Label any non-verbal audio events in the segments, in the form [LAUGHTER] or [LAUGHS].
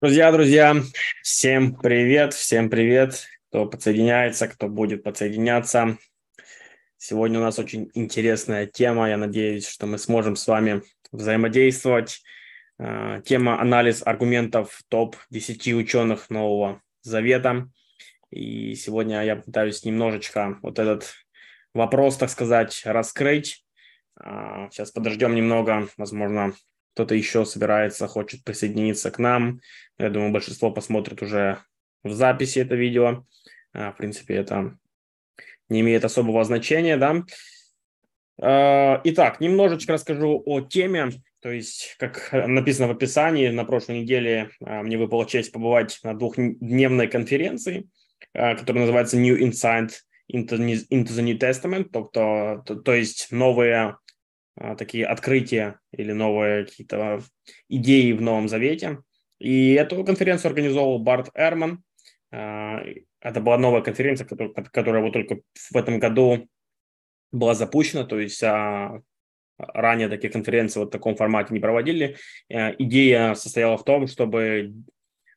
Друзья, друзья, всем привет, всем привет, кто подсоединяется, кто будет подсоединяться. Сегодня у нас очень интересная тема, я надеюсь, что мы сможем с вами взаимодействовать. А, тема анализ аргументов топ-10 ученых Нового Завета. И сегодня я пытаюсь немножечко вот этот вопрос, так сказать, раскрыть. А, сейчас подождем немного, возможно, кто-то еще собирается, хочет присоединиться к нам. Я думаю, большинство посмотрит уже в записи это видео. А, в принципе, это не имеет особого значения, да. А, итак, немножечко расскажу о теме. То есть, как написано в описании, на прошлой неделе а, мне выпала честь побывать на двухдневной конференции, которая называется New Insight into the New Testament, то, то, то, то есть новые такие открытия или новые какие-то идеи в Новом Завете. И эту конференцию организовал Барт Эрман. А, это была новая конференция, которая, которая вот только в этом году была запущена, то есть а, ранее такие конференции вот в таком формате не проводили. Идея состояла в том, чтобы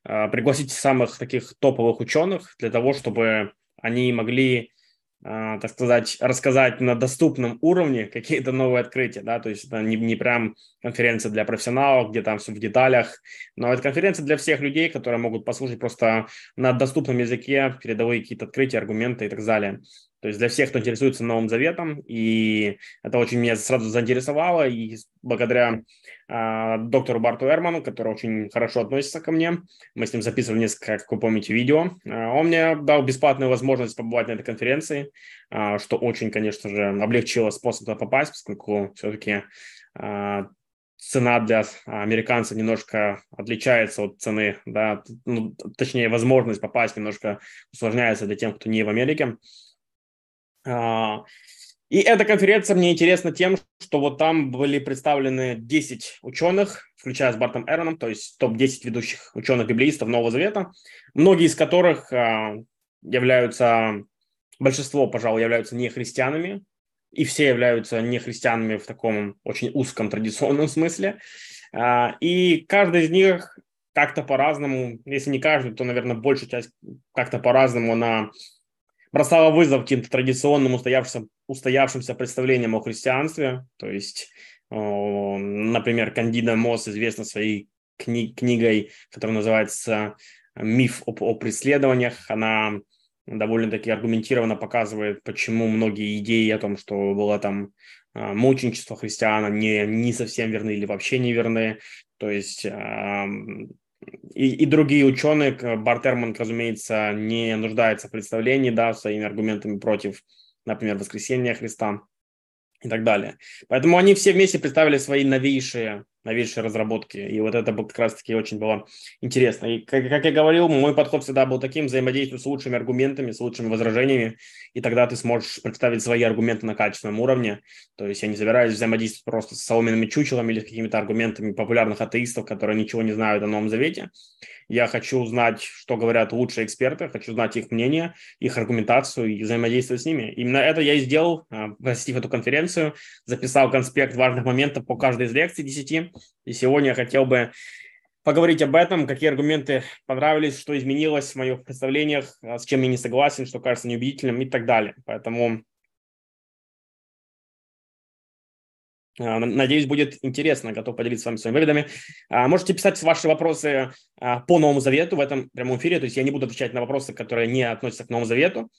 пригласить самых таких топовых ученых для того, чтобы они могли а, так сказать, рассказать на доступном уровне какие-то новые открытия, да, то есть это не, не прям конференция для профессионалов, где там все в деталях, но это конференция для всех людей, которые могут послушать просто на доступном языке передовые какие-то открытия, аргументы и так далее. То есть для всех, кто интересуется Новым Заветом, и это очень меня сразу заинтересовало, и благодаря э, доктору Барту Эрману, который очень хорошо относится ко мне, мы с ним записывали несколько, как вы помните, видео, э, он мне дал бесплатную возможность побывать на этой конференции, э, что очень, конечно же, облегчило способ туда попасть, поскольку все-таки э, цена для американцев немножко отличается от цены, да, ну, точнее, возможность попасть немножко усложняется для тех, кто не в Америке. А, и эта конференция мне интересна тем, что вот там были представлены 10 ученых, включая с Бартом Эроном, то есть топ-10 ведущих ученых-библеистов Нового Завета, многие из которых а, являются, большинство, пожалуй, являются не христианами, и все являются не христианами в таком очень узком традиционном смысле. А, и каждый из них как-то по-разному, если не каждый, то, наверное, большая часть как-то по-разному на бросала вызов каким-то традиционным устоявшимся, устоявшимся представлениям о христианстве. То есть, например, Кандида Мосс известна своей кни- книгой, которая называется «Миф об, о преследованиях». Она довольно-таки аргументированно показывает, почему многие идеи о том, что было там а, мученичество христиан, не, не совсем верны или вообще не верны. То есть и, и другие ученые, Бартерман, разумеется, не нуждается в представлении, да, своими аргументами против, например, воскресения Христа и так далее. Поэтому они все вместе представили свои новейшие новейшие разработки. И вот это как раз-таки очень было интересно. И, как, как я говорил, мой подход всегда был таким, взаимодействую с лучшими аргументами, с лучшими возражениями, и тогда ты сможешь представить свои аргументы на качественном уровне. То есть я не собираюсь взаимодействовать просто с соломенными чучелами или с какими-то аргументами популярных атеистов, которые ничего не знают о Новом Завете. Я хочу узнать, что говорят лучшие эксперты, хочу знать их мнение, их аргументацию и взаимодействовать с ними. Именно это я и сделал, а, посетив эту конференцию, записал конспект важных моментов по каждой из лекций 10, и сегодня я хотел бы поговорить об этом, какие аргументы понравились, что изменилось в моих представлениях, а, с чем я не согласен, что кажется неубедительным и так далее. Поэтому Надеюсь, будет интересно. Готов поделиться с вами своими выводами. А, можете писать ваши вопросы по Новому Завету в этом прямом эфире. То есть я не буду отвечать на вопросы, которые не относятся к Новому Завету,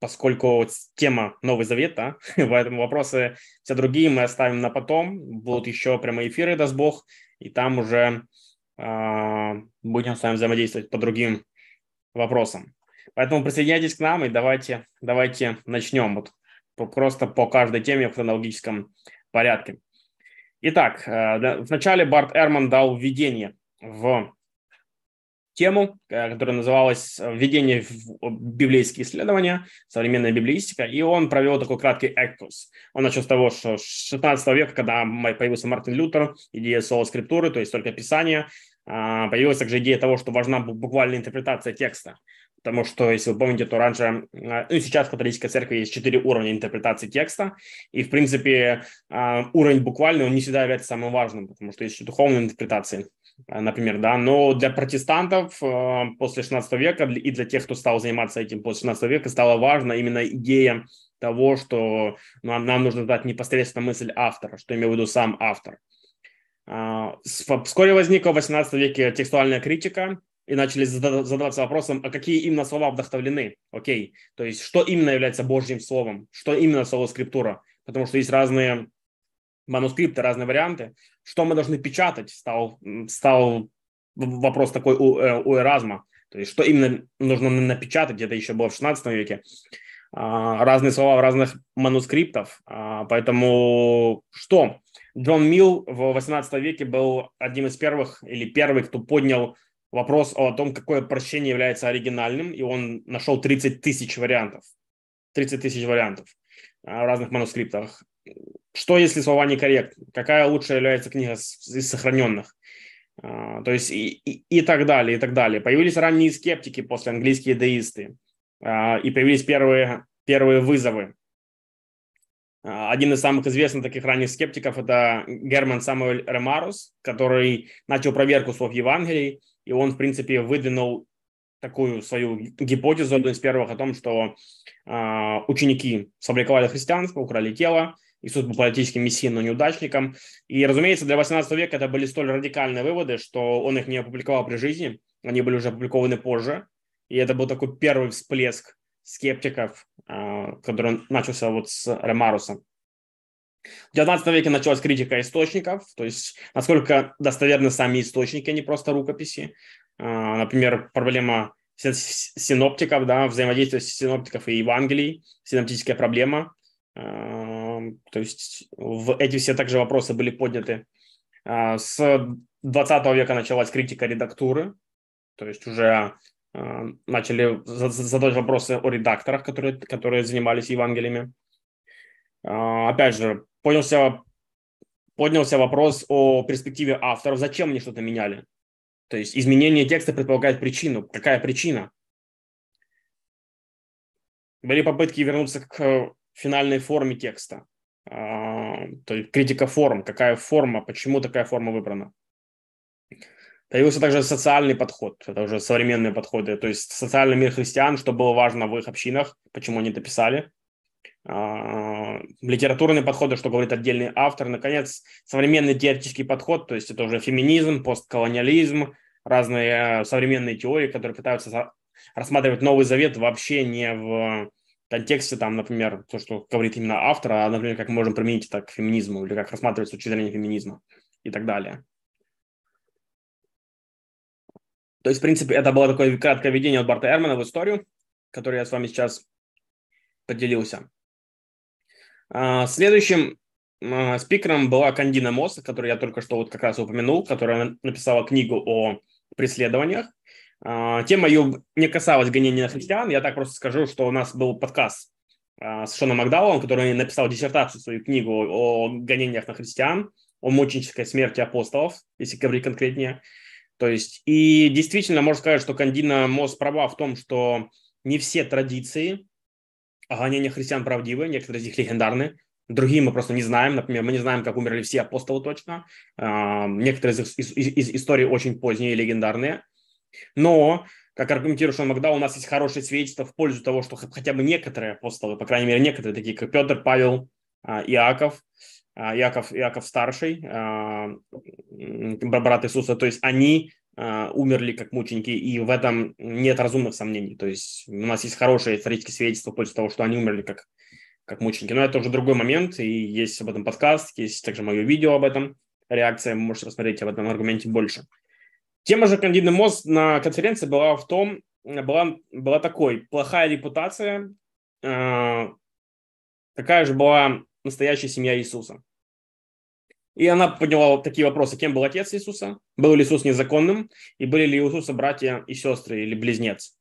поскольку тема Новый Завет, да, [LAUGHS] поэтому вопросы все другие мы оставим на потом. Будут еще прямые эфиры, даст Бог, и там уже будем с вами взаимодействовать по другим вопросам. Поэтому присоединяйтесь к нам и давайте, давайте начнем. Вот просто по каждой теме в хронологическом порядке. Итак, э, вначале Барт Эрман дал введение в тему, э, которая называлась «Введение в библейские исследования. Современная библеистика», и он провел такой краткий экскурс. Он начал с того, что с 16 века, когда появился Мартин Лютер, идея соло-скриптуры, то есть только писание, а, появилась также идея того, что важна буквальная интерпретация текста. Потому что, если вы помните, то раньше, ну и сейчас в католической церкви есть четыре уровня интерпретации текста, и, в принципе, уровень буквальный, он не всегда является самым важным, потому что есть еще духовные интерпретации, например, да, но для протестантов после 16 века и для тех, кто стал заниматься этим после 16 века, стала важна именно идея того, что нам, нам нужно дать непосредственно мысль автора, что имею в виду сам автор. Вскоре возникла в 18 веке текстуальная критика, и начали задаваться вопросом, а какие именно слова вдохновлены, окей, то есть что именно является Божьим словом, что именно слово скриптура, потому что есть разные манускрипты, разные варианты, что мы должны печатать, стал, стал вопрос такой у, э, у Эразма, то есть что именно нужно напечатать, это еще было в 16 веке, а, разные слова в разных манускриптах, поэтому что? Джон Милл в 18 веке был одним из первых или первый, кто поднял вопрос о том, какое прощение является оригинальным, и он нашел 30 тысяч вариантов. 30 тысяч вариантов а, в разных манускриптах. Что, если слова некорректны? Какая лучшая является книга из сохраненных? А, то есть и, и, и так далее, и так далее. Появились ранние скептики после английские деисты. А, и появились первые, первые вызовы. Один из самых известных таких ранних скептиков – это Герман Самуэль Ремарус, который начал проверку слов Евангелий – и он, в принципе, выдвинул такую свою гипотезу, одну из первых, о том, что э, ученики сфабриковали христианство, украли тело, Иисус был политическим мессией, но неудачником. И, разумеется, для 18 века это были столь радикальные выводы, что он их не опубликовал при жизни, они были уже опубликованы позже. И это был такой первый всплеск скептиков, э, который начался вот с Ремаруса. В 19 веке началась критика источников, то есть насколько достоверны сами источники, а не просто рукописи. А, например, проблема синоптиков, да, взаимодействие синоптиков и Евангелий, синоптическая проблема. А, то есть эти все также вопросы были подняты. А, с 20 века началась критика редактуры, то есть уже начали задавать вопросы о редакторах, которые, которые занимались Евангелиями. Опять же, поднялся, поднялся вопрос о перспективе авторов. Зачем они что-то меняли? То есть изменение текста предполагает причину. Какая причина? Были попытки вернуться к финальной форме текста. А, то есть критика форм. Какая форма, почему такая форма выбрана? Появился также социальный подход, это уже современные подходы, то есть социальный мир христиан, что было важно в их общинах, почему они это писали, а, литературные подходы, что говорит отдельный автор. Наконец, современный теоретический подход, то есть это уже феминизм, постколониализм, разные э, современные теории, которые пытаются рассматривать Новый Завет вообще не в контексте, там, например, то, что говорит именно автор, а, например, как мы можем применить это к феминизму или как рассматривать с точки зрения феминизма и так далее. То есть, в принципе, это было такое краткое введение от Барта Эрмана в историю, которое я с вами сейчас поделился. А, следующим а, спикером была Кандина Мосс, которую я только что вот как раз упомянул, которая написала книгу о преследованиях. А, тема ее не касалась гонения на христиан. Я так просто скажу, что у нас был подкаст с Шоном Макдауэллом, который написал диссертацию, свою книгу о гонениях на христиан, о мученической смерти апостолов, если говорить конкретнее. То есть, и действительно, можно сказать, что Кандина Мосс права в том, что не все традиции гонения христиан правдивы, некоторые из них легендарны, другие мы просто не знаем. Например, мы не знаем, как умерли все апостолы точно. А, некоторые из, из, из историй очень поздние и легендарные. Но, как аргументирует Шон Макда, у нас есть хорошие свидетельства в пользу того, что хотя бы некоторые апостолы, по крайней мере, некоторые, такие как Петр, Павел, а, Иаков, а, Иаков, Иаков старший, брат Иисуса, то есть они умерли как мученики, и в этом нет разумных сомнений. То есть у нас есть хорошие исторические свидетельства в пользу того, что они умерли как, как мученики. Но это уже другой момент, и есть об этом подкаст, есть также мое видео об этом, реакция, вы можете посмотреть об этом аргументе больше. Тема же «Кандидный мост» на конференции была в том, была, была такой, плохая репутация, э, какая же была настоящая семья Иисуса. И она подняла такие вопросы. Кем был отец Иисуса? Был ли Иисус незаконным? И были ли Иисуса братья и сестры или близнец?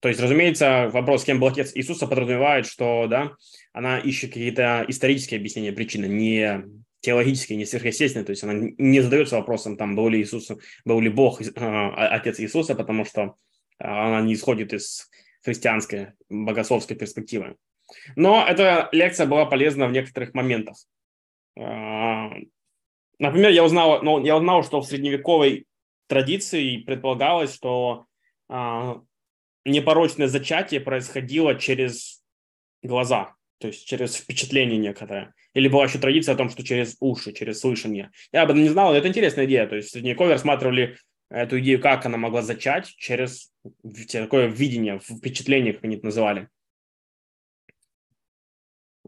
То есть, разумеется, вопрос, кем был отец Иисуса, подразумевает, что да, она ищет какие-то исторические объяснения причины, не теологические, не сверхъестественные. То есть она не задается вопросом, там, был ли Иисус, был ли Бог, э, отец Иисуса, потому что она не исходит из христианской богословской перспективы. Но эта лекция была полезна в некоторых моментах. А, например, я узнал, ну, я узнал, что в средневековой традиции предполагалось, что а, непорочное зачатие происходило через глаза, то есть через впечатление некоторое. Или была еще традиция о том, что через уши, через слышание. Я об этом не знал, но это интересная идея. То есть в Средневековье рассматривали эту идею, как она могла зачать через такое видение, впечатление, как они это называли.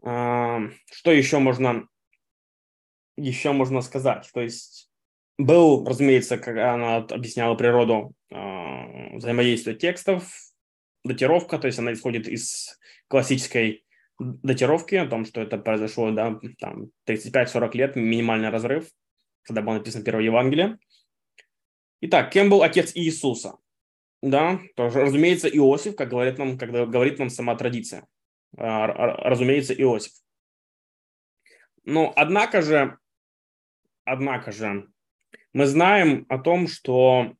А, что еще можно, еще можно сказать? То есть был, разумеется, как она объясняла природу э, взаимодействия текстов, датировка, то есть она исходит из классической датировки о том, что это произошло, да, там, 35-40 лет, минимальный разрыв, когда было написано Первое Евангелие. Итак, кем был отец Иисуса? Да, тоже, разумеется, Иосиф, как говорит нам, когда говорит нам сама традиция. А, разумеется, Иосиф. Но однако же, однако же, мы знаем о том, что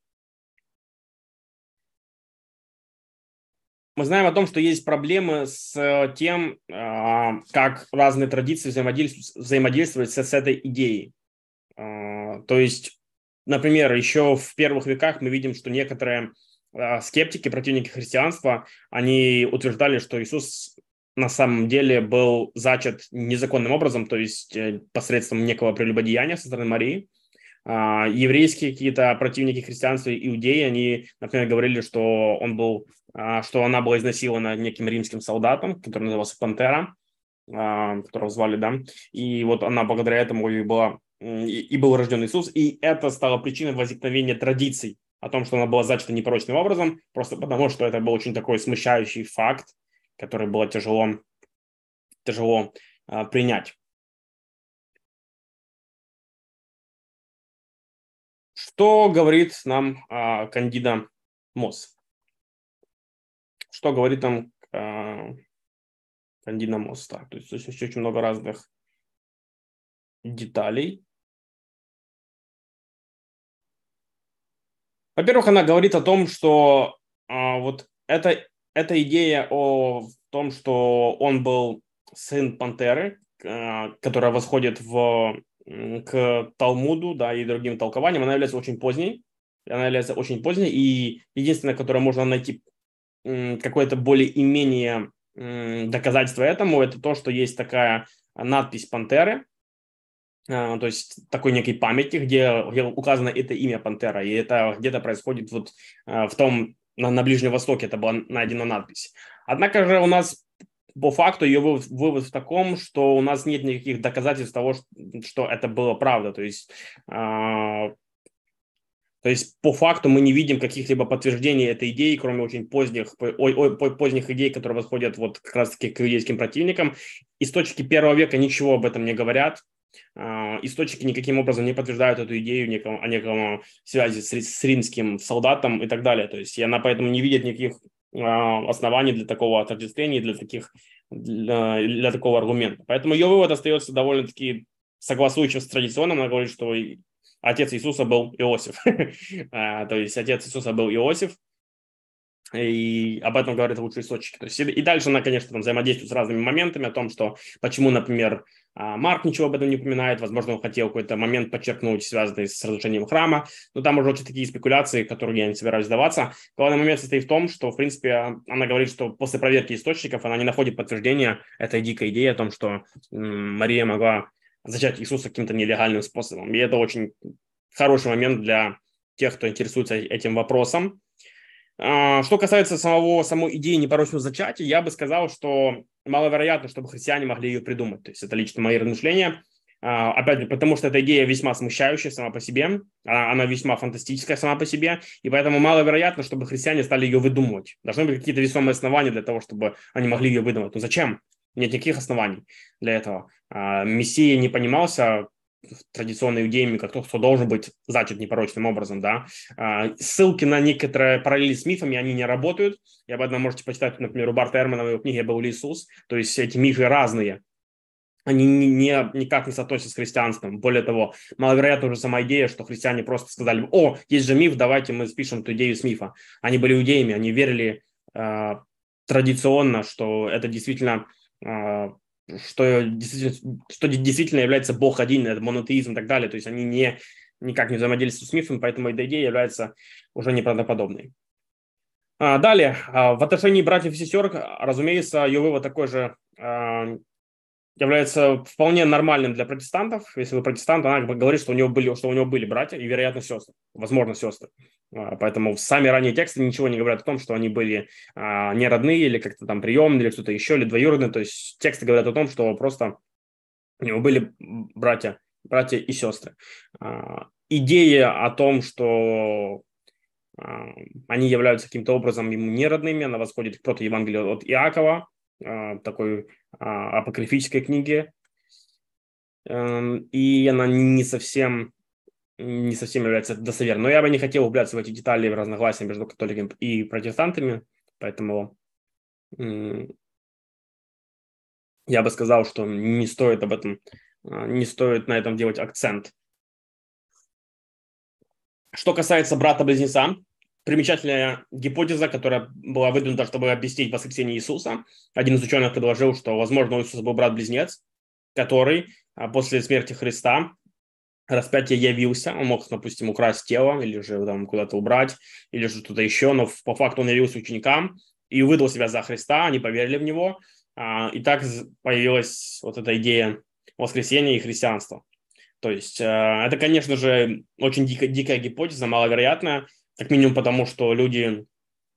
мы знаем о том, что есть проблемы с тем, а, как разные традиции взаимодействуют, с, этой идеей. А, то есть, например, еще в первых веках мы видим, что некоторые скептики, противники христианства, они утверждали, что Иисус на самом деле был зачат незаконным образом, то есть э, посредством некого прелюбодеяния со стороны Марии. А, еврейские какие-то противники христианства, иудеи, они, например, говорили, что он был, а, что она была изнасилована неким римским солдатом, который назывался Пантера, а, которого звали, да, и вот она благодаря этому и была и был рожден Иисус, и это стало причиной возникновения традиций о том, что она была зачата непорочным образом, просто потому что это был очень такой смущающий факт, который было тяжело, тяжело а, принять. Что говорит нам а, Кандида Мосс? Что говорит нам а, Кандида Мосс? Так, то есть здесь очень много разных деталей. Во-первых, она говорит о том, что а, вот это эта идея о том, что он был сын пантеры, э, которая восходит в, к Талмуду да, и другим толкованиям, она является очень поздней. Она является очень поздней. И единственное, которое можно найти какое-то более-менее доказательство этому, это то, что есть такая надпись пантеры, э, то есть такой некий памятник, где, где указано это имя пантера, и это где-то происходит вот э, в том на, на Ближнем Востоке это была найдена надпись. Однако же у нас по факту ее вывод, вывод в таком, что у нас нет никаких доказательств того, что это было правда. То есть, э, то есть по факту мы не видим каких-либо подтверждений этой идеи, кроме очень поздних, ой, ой, поздних идей, которые восходят вот как раз-таки к иудейским противникам. Источники первого века ничего об этом не говорят. А, источники никаким образом не подтверждают эту идею неком, о неком связи с, с римским солдатом и так далее. То есть она поэтому не видит никаких а, оснований для такого отождествления, для, таких, для, для такого аргумента. Поэтому ее вывод остается довольно-таки согласующим с традиционным. Она говорит, что отец Иисуса был Иосиф. [LAUGHS] А, то есть отец Иисуса был Иосиф, и об этом говорят лучшие источники. То есть, и дальше она, конечно, там взаимодействует с разными моментами о том, что почему, например, а, Марк ничего об этом не упоминает, возможно, он хотел какой-то момент подчеркнуть, связанный с разрушением храма, но там уже очень такие спекуляции, которые я не собираюсь сдаваться. Главный момент состоит в том, что, в принципе, она говорит, что после проверки источников она не находит подтверждения этой дикой идеи о том, что Мария могла зачать Иисуса каким-то нелегальным способом. И это очень хороший момент для тех, кто интересуется этим вопросом. А, что касается самого, самой идеи непорочного зачатия, я бы сказал, что маловероятно, чтобы христиане могли ее придумать. То есть это лично мои размышления. А, опять же, потому что эта идея весьма смущающая сама по себе, а, она весьма фантастическая сама по себе, и поэтому маловероятно, чтобы христиане стали ее выдумывать. Должны быть какие-то весомые основания для того, чтобы они могли ее выдумать. Ну зачем? Нет никаких оснований для этого. Мессия не понимался традиционной иудеями, как тот, кто должен быть зачат непорочным образом, да. А, ссылки на некоторые параллели с мифами, они не работают. И об этом можете почитать, например, у Барта Эрмана в его книге «Был ли Иисус?». То есть эти мифы разные. они не, никак не соотносятся с христианством. Более того, маловероятно уже сама идея, что христиане просто сказали, о, есть же миф, давайте мы спишем эту идею с мифа. Они были иудеями, они верили э, традиционно, что это действительно, э, что, действительно, что действительно является Бог один, это монотеизм и так далее. То есть они не, никак не взаимодействуют с мифом, поэтому эта идея является уже неправдоподобной. А, далее, а, в отношении братьев и сестер, разумеется, ее вывод такой же а, является вполне нормальным для протестантов. Если вы протестант, она говорит, что у него были, что у него были братья и, вероятно, сестры, возможно, сестры. А, поэтому сами ранние тексты ничего не говорят о том, что они были а, не родные или как-то там приемные или что-то еще, или двоюродные. То есть тексты говорят о том, что просто у него были братья, братья и сестры. А, идея о том, что а, они являются каким-то образом ему не родными, она восходит к протоевангелию от Иакова, такой а, апокрифической книге, эм, и она не совсем не совсем является достоверной. Но я бы не хотел углубляться в эти детали в разногласия между католиками и протестантами, поэтому я бы сказал, что не стоит об этом, а, не стоит на этом делать акцент. Что касается брата-близнеца, примечательная гипотеза, которая была выдвинута, чтобы объяснить воскресение Иисуса. Один из ученых предложил, что, возможно, у Иисуса был брат-близнец, который а, после смерти Христа распятие явился, он мог, допустим, украсть тело или же там куда-то убрать, или что-то еще, но по факту он явился ученикам и выдал себя за Христа, они поверили в него, а, и так появилась вот эта идея воскресения и христианства. То есть а, это, конечно же, очень дикая, дикая гипотеза, маловероятная, как минимум потому, что люди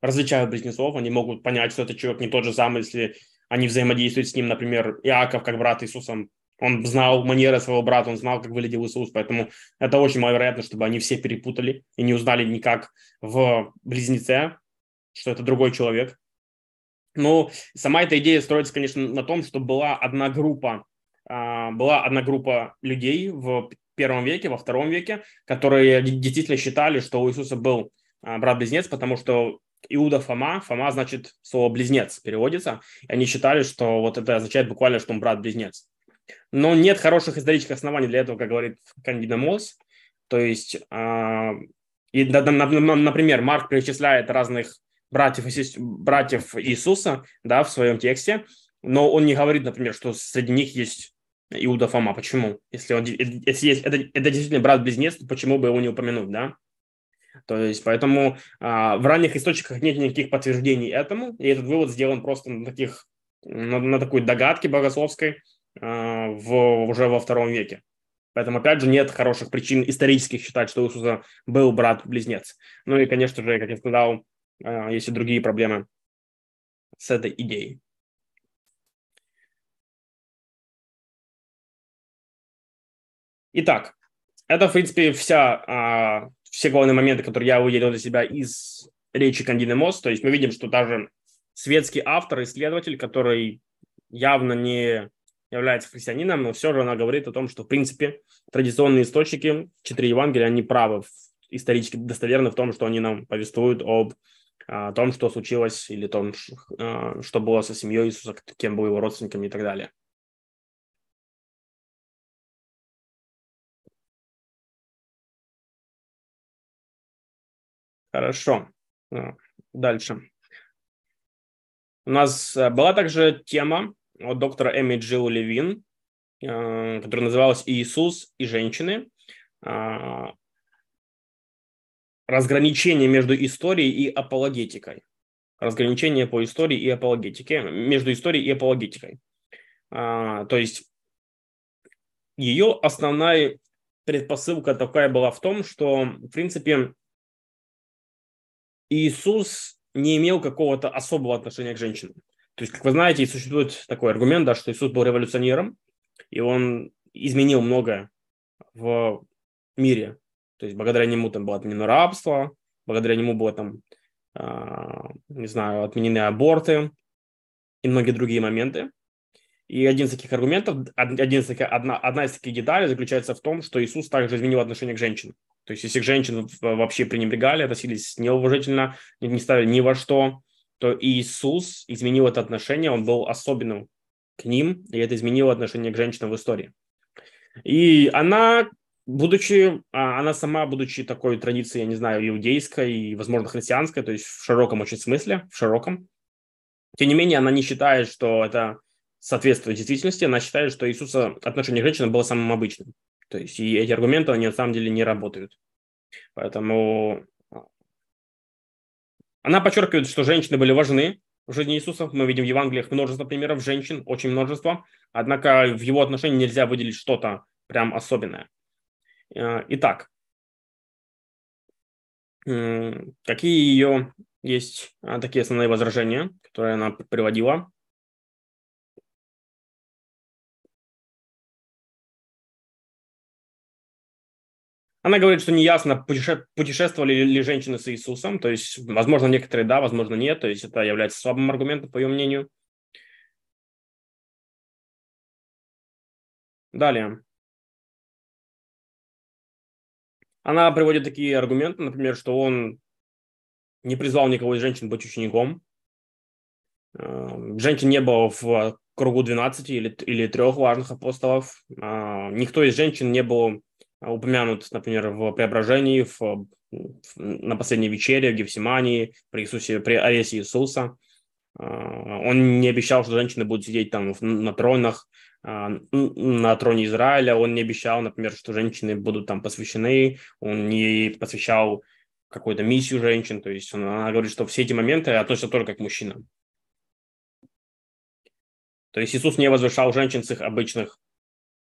различают близнецов, они могут понять, что этот человек не тот же самый, если они взаимодействуют с ним, например, Иаков, как брат Иисусом, он знал манеры своего брата, он знал, как выглядел Иисус, поэтому это очень маловероятно, чтобы они все перепутали и не узнали никак в близнеце, что это другой человек. Но сама эта идея строится, конечно, на том, что была одна группа, а, была одна группа людей в первом веке, во втором веке, которые действительно считали, что у Иисуса был брат-близнец, потому что Иуда Фома, Фома значит слово близнец переводится, и они считали, что вот это означает буквально, что он брат-близнец. Но нет хороших исторических оснований для этого, как говорит Кандида Мосс. То есть, э, и, например, Марк перечисляет разных братьев, братьев Иисуса да, в своем тексте, но он не говорит, например, что среди них есть Иуда Фома. Почему? Если, он, если есть, это, это действительно брат-близнец, то почему бы его не упомянуть, да? То есть, поэтому а, в ранних источниках нет никаких подтверждений этому, и этот вывод сделан просто на таких, на, на такой догадке богословской а, в, уже во втором веке. Поэтому, опять же, нет хороших причин исторических считать, что у Иисуса был брат-близнец. Ну и, конечно же, как я сказал, а, есть и другие проблемы с этой идеей. Итак, это, в принципе, вся, а, все главные моменты, которые я выделил для себя из речи Кандины Мосс. То есть мы видим, что даже светский автор, исследователь, который явно не является христианином, но все же она говорит о том, что, в принципе, традиционные источники, четыре Евангелия, они правы, исторически достоверны в том, что они нам повествуют об о том, что случилось, или том, а, что было со семьей Иисуса, кем был его родственниками и так далее. Хорошо. А, дальше. У нас э, была также тема от доктора Эми Джилл Левин, э, которая называлась «Иисус и женщины». А, разграничение между историей и апологетикой. Разграничение по истории и апологетике, между историей и апологетикой. А, то есть ее основная предпосылка такая была в том, что, в принципе, Иисус не имел какого-то особого отношения к женщинам. То есть, как вы знаете, существует такой аргумент, да, что Иисус был революционером, и он изменил многое в мире. То есть, благодаря нему там было отменено рабство, благодаря нему было там, э, не знаю, отменены аборты и многие другие моменты. И один из таких аргументов, один из таких, одна, одна из таких деталей заключается в том, что Иисус также изменил отношение к женщинам. То есть, если женщин вообще пренебрегали, относились неуважительно, не ставили ни во что, то Иисус изменил это отношение, он был особенным к ним, и это изменило отношение к женщинам в истории. И она, будучи, а, она сама, будучи такой традицией, я не знаю, иудейской и, возможно, христианской, то есть в широком очень смысле, в широком, тем не менее, она не считает, что это соответствует действительности, она считает, что Иисуса отношение к женщинам было самым обычным. То есть и эти аргументы, они на самом деле не работают. Поэтому а, она подчеркивает, что женщины были важны в жизни Иисуса. Мы видим в Евангелиях множество примеров женщин, очень множество. Однако в его отношении нельзя выделить что-то прям особенное. Э, итак, какие ее есть а, такие основные возражения, которые она приводила? Она говорит, что неясно, путешествовали ли женщины с Иисусом, то есть, возможно, некоторые да, возможно, нет, то есть это является слабым аргументом, по ее мнению. Далее. Она приводит такие аргументы, например, что он не призвал никого из женщин быть учеником. Э, женщин не было в кругу 12 или, или трех важных апостолов. Э, никто из женщин не был упомянут, например, в Преображении, в, в, на последней вечере, в Гефсимании, при, Иисусе, при аресте Иисуса. А, он не обещал, что женщины будут сидеть там на тронах, а, на троне Израиля. Он не обещал, например, что женщины будут там посвящены. Он не посвящал какую-то миссию женщин. То есть он, она говорит, что все эти моменты относятся только к мужчинам. То есть Иисус не возвышал женщин с их обычных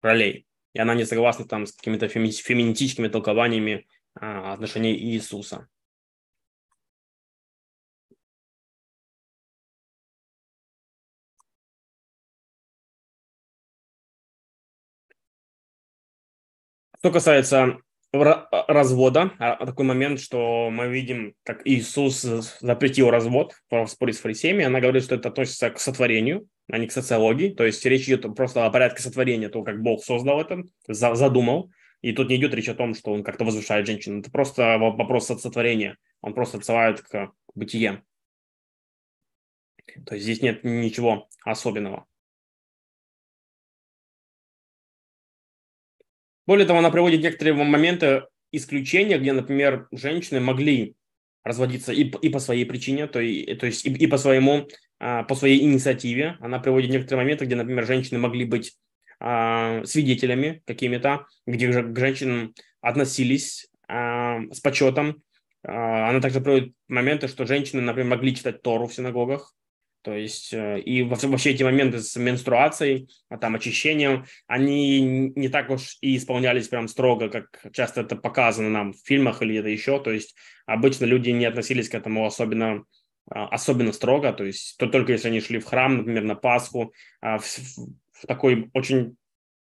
ролей и она не согласна там с какими-то феми- феминистическими толкованиями а, отношений Иисуса. Что касается развода, а, такой момент, что мы видим, как Иисус запретил развод в споре с фарисеями, она говорит, что это относится к сотворению, а не к социологии, то есть речь идет просто о порядке сотворения, то, как Бог создал это, задумал, и тут не идет речь о том, что он как-то возвышает женщину, это просто вопрос сотворения, он просто отсылает к бытие. То есть здесь нет ничего особенного. Более того, она приводит некоторые моменты исключения, где, например, женщины могли разводиться и, и по своей причине, то, и, то есть и, и по своему, по своей инициативе. Она приводит некоторые моменты, где, например, женщины могли быть а, свидетелями какими-то, где же к женщинам относились а, с почетом. А, она также приводит моменты, что женщины, например, могли читать Тору в синагогах, то есть э, и вообще эти моменты с менструацией, а там очищением, они не так уж и исполнялись прям строго, как часто это показано нам в фильмах или это еще. То есть обычно люди не относились к этому особенно а, особенно строго, то есть то только если они шли в храм, например, на Пасху, а в, в такой очень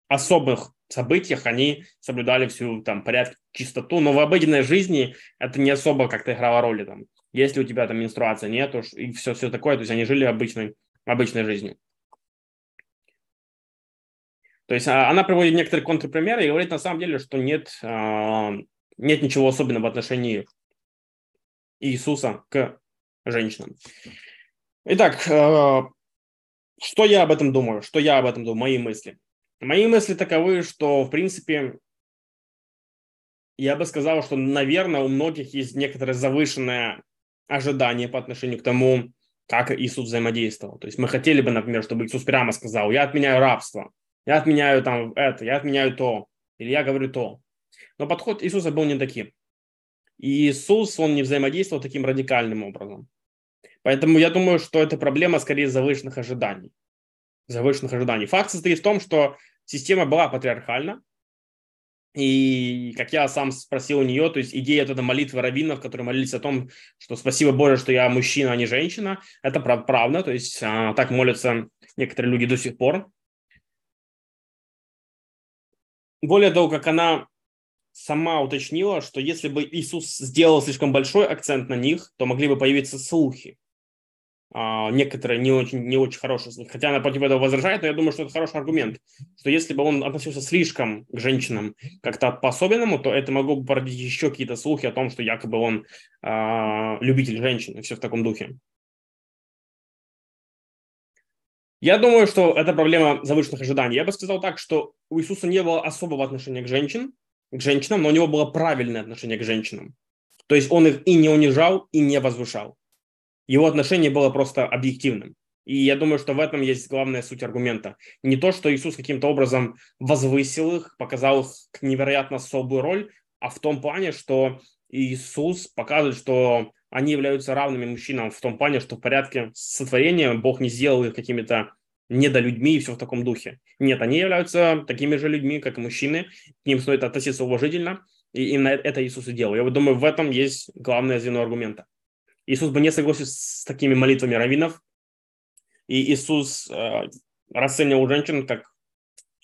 особых событиях они соблюдали всю там порядок, чистоту, но в обыденной жизни это не особо как-то играло роли там. Если у тебя там менструация нет, и все, все такое, то есть они жили обычной, обычной жизнью. То есть а, она приводит некоторые контрпримеры и говорит на самом деле, что нет, а, нет ничего особенного в отношении Иисуса к женщинам. Итак, а, что я об этом думаю? Что я об этом думаю? Мои мысли. Мои мысли таковы, что, в принципе, я бы сказал, что, наверное, у многих есть некоторое завышенное ожидание по отношению к тому, как Иисус взаимодействовал. То есть мы хотели бы, например, чтобы Иисус прямо сказал, я отменяю рабство, я отменяю там это, я отменяю то, или я говорю то. Но подход Иисуса был не таким. И Иисус, он не взаимодействовал таким радикальным образом. Поэтому я думаю, что это проблема скорее завышенных ожиданий. Завышенных ожиданий. Факт состоит в том, что система была патриархальна, и как я сам спросил у нее, то есть идея тогда молитвы раввинов, которые молились о том, что спасибо Боже, что я мужчина, а не женщина, это правда, то есть а, так молятся некоторые люди до сих пор. Более того, как она сама уточнила, что если бы Иисус сделал слишком большой акцент на них, то могли бы появиться слухи. А, некоторые не очень, не очень хорошие, хотя она против этого возражает, но я думаю, что это хороший аргумент, что если бы он относился слишком к женщинам как-то по-особенному, то это могло бы породить еще какие-то слухи о том, что якобы он э, любитель женщин и все в таком духе. Я думаю, что это проблема завышенных ожиданий. Я бы сказал так, что у Иисуса не было особого отношения к женщин, к женщинам, но у него было правильное отношение к женщинам. То есть он их и не унижал, и не возвышал. Его отношение было просто объективным. И я думаю, что в этом есть главная суть аргумента. Не то, что Иисус каким-то образом возвысил их, показал их невероятно особую роль, а в том плане, что Иисус показывает, что они являются равными мужчинам в том плане, что в порядке сотворения Бог не сделал их какими-то недолюдьми и все в таком духе. Нет, они являются такими же людьми, как и мужчины, к ним стоит относиться уважительно, и именно это Иисус и делал. Я думаю, в этом есть главное звено аргумента. Иисус бы не согласился с такими молитвами раввинов, и Иисус э, расценивал женщин как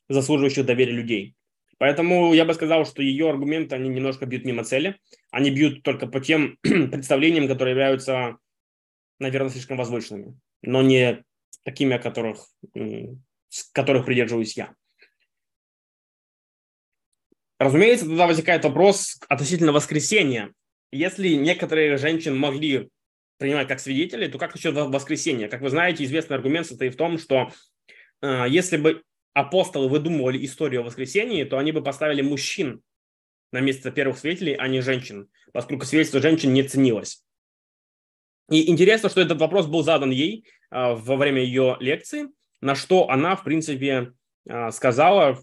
заслуживающих доверия людей. Поэтому я бы сказал, что ее аргументы, они немножко бьют мимо цели. Они бьют только по тем [CLEARS THROAT] представлениям, которые являются, наверное, слишком возвышенными, но не такими, о которых, с которых придерживаюсь я. Разумеется, тогда возникает вопрос относительно воскресения. Если некоторые женщины могли принимать как свидетели, то как насчет воскресения? Как вы знаете, известный аргумент состоит в том, что э, если бы апостолы выдумывали историю о воскресении, то они бы поставили мужчин на место первых свидетелей, а не женщин, поскольку свидетельство женщин не ценилось. И интересно, что этот вопрос был задан ей во время ее лекции, на что она, в принципе, э, сказала,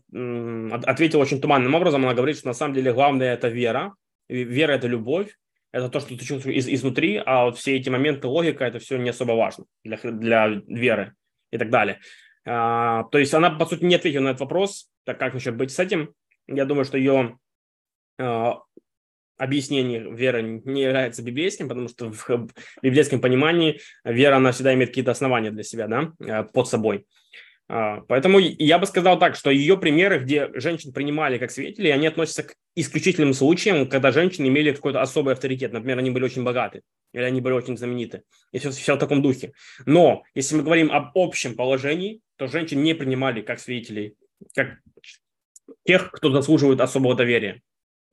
ответила очень туманным образом. Она говорит, что на самом деле главное – это вера. Вера – это любовь это то, что ты чувствуешь из, изнутри, а вот все эти моменты, логика, это все не особо важно для, для веры и так далее. А, то есть она, по сути, не ответила на этот вопрос, так как насчет быть с этим. Я думаю, что ее а, объяснение веры не является библейским, потому что в библейском понимании вера, она всегда имеет какие-то основания для себя, да, э, под собой. А, поэтому я бы сказал так, что ее примеры, где женщин принимали как свидетелей, они относятся к исключительным случаям, когда женщины имели какой-то особый авторитет. Например, они были очень богаты или они были очень знамениты. И все, все в таком духе. Но если мы говорим об общем положении, то женщин не принимали как свидетелей, как тех, кто заслуживает особого доверия.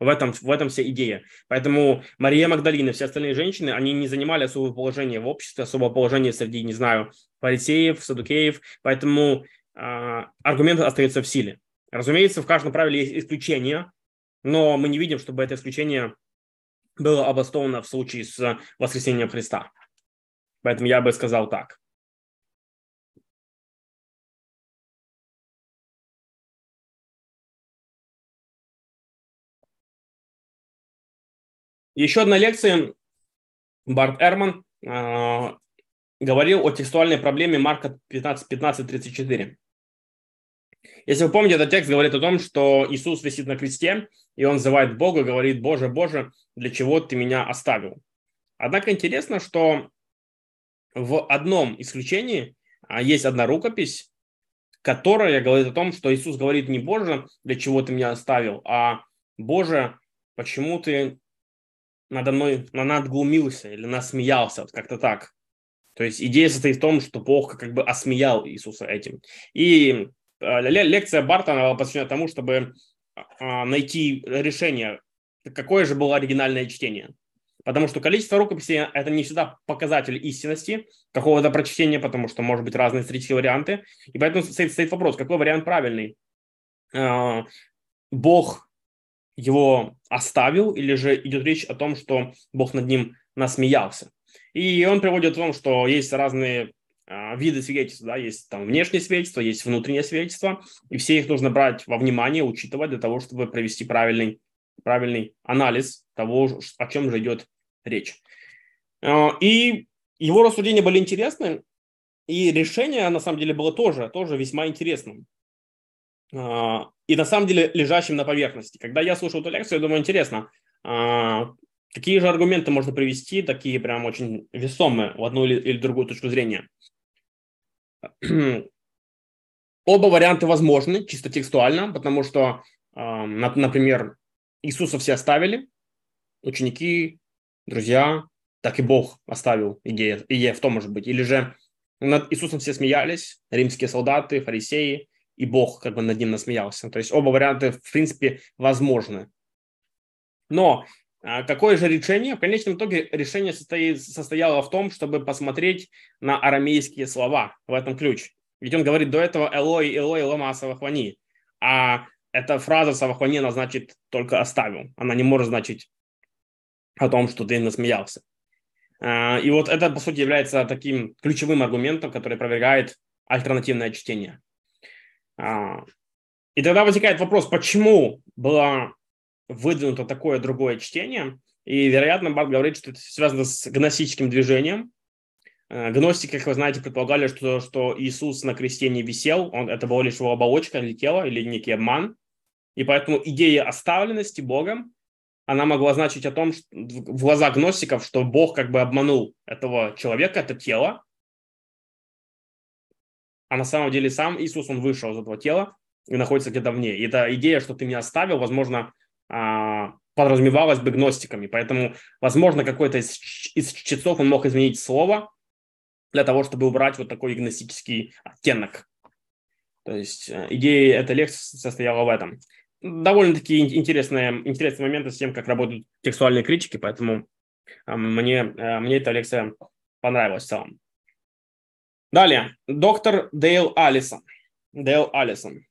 В этом, в этом вся идея. Поэтому Мария Магдалина и все остальные женщины, они не занимали особое положение в обществе, особого положения среди, не знаю, фарисеев, садукеев. Поэтому э, аргумент остается в силе. Разумеется, в каждом правиле есть исключения, но мы не видим, чтобы это исключение было обосновано в случае с воскресением Христа. Поэтому я бы сказал так. Еще одна лекция. Барт Эрман э, говорил о текстуальной проблеме Марка 15, 15.34. Если вы помните, этот текст говорит о том, что Иисус висит на кресте, и он называет Бога, говорит, Боже, Боже, для чего ты меня оставил? Однако интересно, что в одном исключении а, есть одна рукопись, которая говорит о том, что Иисус говорит не Боже, для чего ты меня оставил, а Боже, почему ты надо мной надглумился или насмеялся, вот как-то так. То есть идея состоит в том, что Бог как бы осмеял Иисуса этим. И э, лекция Барта она была посвящена тому, чтобы а, найти решение, какое же было оригинальное чтение. Потому что количество рукописей – это не всегда показатель истинности какого-то прочтения, потому что может быть разные исторические варианты. И поэтому стоит, стоит вопрос, какой вариант правильный? А, Бог его оставил, или же идет речь о том, что Бог над ним насмеялся. И он приводит в том, что есть разные а, виды свидетельств, да, есть там внешнее свидетельство, есть внутреннее свидетельство, и все их нужно брать во внимание, учитывать для того, чтобы провести правильный, правильный анализ того, о чем же идет речь. А, и его рассуждения были интересны, и решение, на самом деле, было тоже, тоже весьма интересным. И на самом деле лежащим на поверхности. Когда я слушал эту лекцию, я думаю, интересно, а, какие же аргументы можно привести, такие прям очень весомые в одну или, или другую точку зрения. [CLEARS THROAT] Оба варианта возможны, чисто текстуально, потому что, а, например, Иисуса все оставили, ученики, друзья, так и Бог оставил идея, идея в том может быть. Или же над Иисусом все смеялись, римские солдаты, фарисеи, и Бог как бы над ним насмеялся. То есть оба варианта, в принципе, возможны. Но а, какое же решение? В конечном итоге решение состоит, состояло в том, чтобы посмотреть на арамейские слова в этом ключ. Ведь он говорит до этого «Элой, Элой, лама савахвани». А эта фраза савахвани, она значит только «оставил». Она не может значить о том, что ты насмеялся. А, и вот это, по сути, является таким ключевым аргументом, который опровергает альтернативное чтение. А, и тогда возникает вопрос, почему было выдвинуто такое другое чтение? И, вероятно, Барт говорит, что это связано с гностическим движением. А, гностики, как вы знаете, предполагали, что, что Иисус на кресте не висел, он, это была лишь его оболочка или тело, или некий обман. И поэтому идея оставленности Богом она могла значить о том, что, в глазах гностиков, что Бог как бы обманул этого человека, это тело, а на самом деле сам Иисус, он вышел из этого тела и находится где-то вне. И эта идея, что ты меня оставил, возможно, а, подразумевалась бы гностиками. Поэтому, возможно, какой-то из, из чтецов он мог изменить слово для того, чтобы убрать вот такой гностический оттенок. То есть э, идея этой лекции состояла в этом довольно-таки интересные, интересные моменты с тем, как работают текстуальные критики, поэтому а, мне, э, мне эта лекция понравилась в целом. Далее, доктор Дейл Алисон. Дейл Алисон.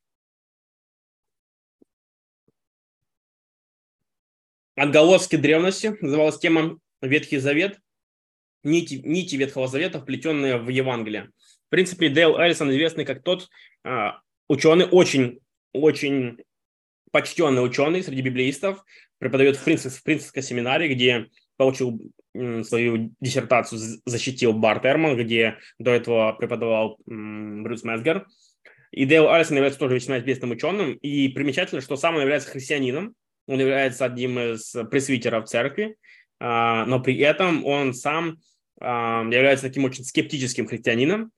Отголоски древности называлась тема Ветхий Завет, нити, нити Ветхого Завета, вплетенные в Евангелие. В принципе, Дейл Алисон известный как тот а, ученый, очень, очень почтенный ученый среди библеистов, преподает в, Принц, в Принцевской семинарии, где получил свою диссертацию, защитил Барт Эрман, где до этого преподавал Брюс Месгер. И Дейл Алисон является тоже весьма известным ученым. И примечательно, что сам он является христианином. Он является одним из пресвитеров церкви, а, но при этом он сам а, является таким очень скептическим христианином.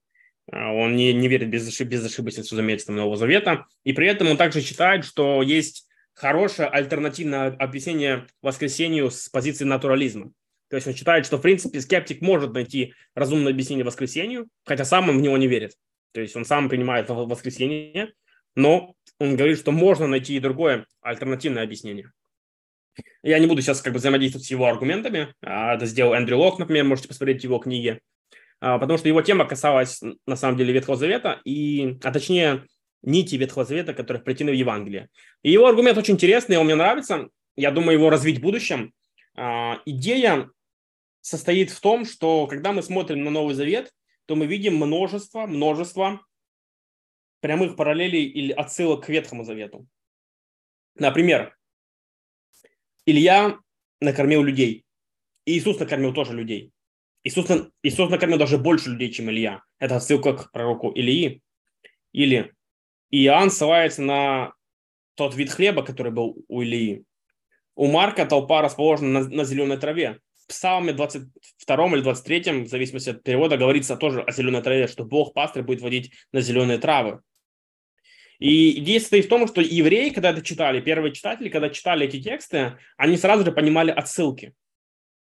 А, он не, не верит без, ошиб, безошибочно в заметствам Нового Завета. И при этом он также считает, что есть хорошее альтернативное объяснение воскресению с позиции натурализма. То есть он считает, что, в принципе, скептик может найти разумное объяснение воскресению, хотя сам он в него не верит. То есть он сам принимает воскресение, но он говорит, что можно найти и другое альтернативное объяснение. Я не буду сейчас как бы взаимодействовать с его аргументами. А, это сделал Эндрю Лок, например, можете посмотреть его книги. А, потому что его тема касалась на самом деле Ветхого Завета, и, а точнее нити Ветхого Завета, которые вплетены в Евангелие. И его аргумент очень интересный, он мне нравится, я думаю его развить в будущем. А, идея состоит в том, что когда мы смотрим на Новый Завет, то мы видим множество, множество прямых параллелей или отсылок к Ветхому Завету. Например, Илья накормил людей. И Иисус накормил тоже людей. Иисус, Иисус накормил даже больше людей, чем Илья. Это отсылка к пророку Илии. Или Иоанн ссылается на тот вид хлеба, который был у Илии. У Марка толпа расположена на, на зеленой траве. В Псалме 22 или 23, в зависимости от перевода, говорится тоже о зеленой траве, что Бог пастырь будет водить на зеленые травы. И идея состоит в том, что евреи, когда это читали, первые читатели, когда читали эти тексты, они сразу же понимали отсылки.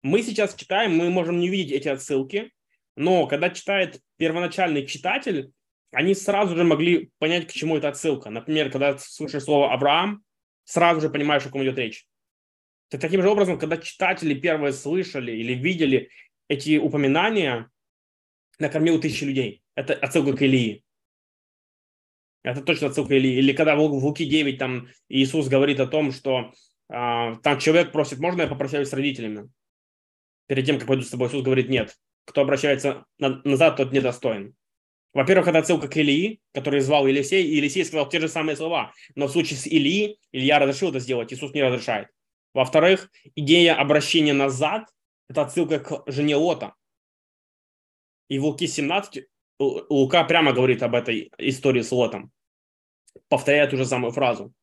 Мы сейчас читаем, мы можем не видеть эти отсылки, но когда читает первоначальный читатель, они сразу же могли понять, к чему это отсылка. Например, когда слышишь слово «Авраам», сразу же понимаешь, о ком идет речь. Так, таким же образом, когда читатели первые слышали или видели эти упоминания, накормил тысячи людей. Это отсылка к Илии. Это точно отсылка к Илии. Или когда в Луки 9 там Иисус говорит о том, что а, там человек просит, можно я попрощаюсь с родителями? перед тем, как пойдут с тобой, Иисус говорит, нет, кто обращается назад, тот недостоин. Во-первых, это отсылка к Илии, который звал Елисей, и Елисей сказал те же самые слова. Но в случае с Илией, Илья разрешил это сделать, Иисус не разрешает. Во-вторых, идея обращения назад – это отсылка к жене Лота. И в Луки 17 Лука прямо говорит об этой истории с Лотом. Повторяет ту же самую фразу.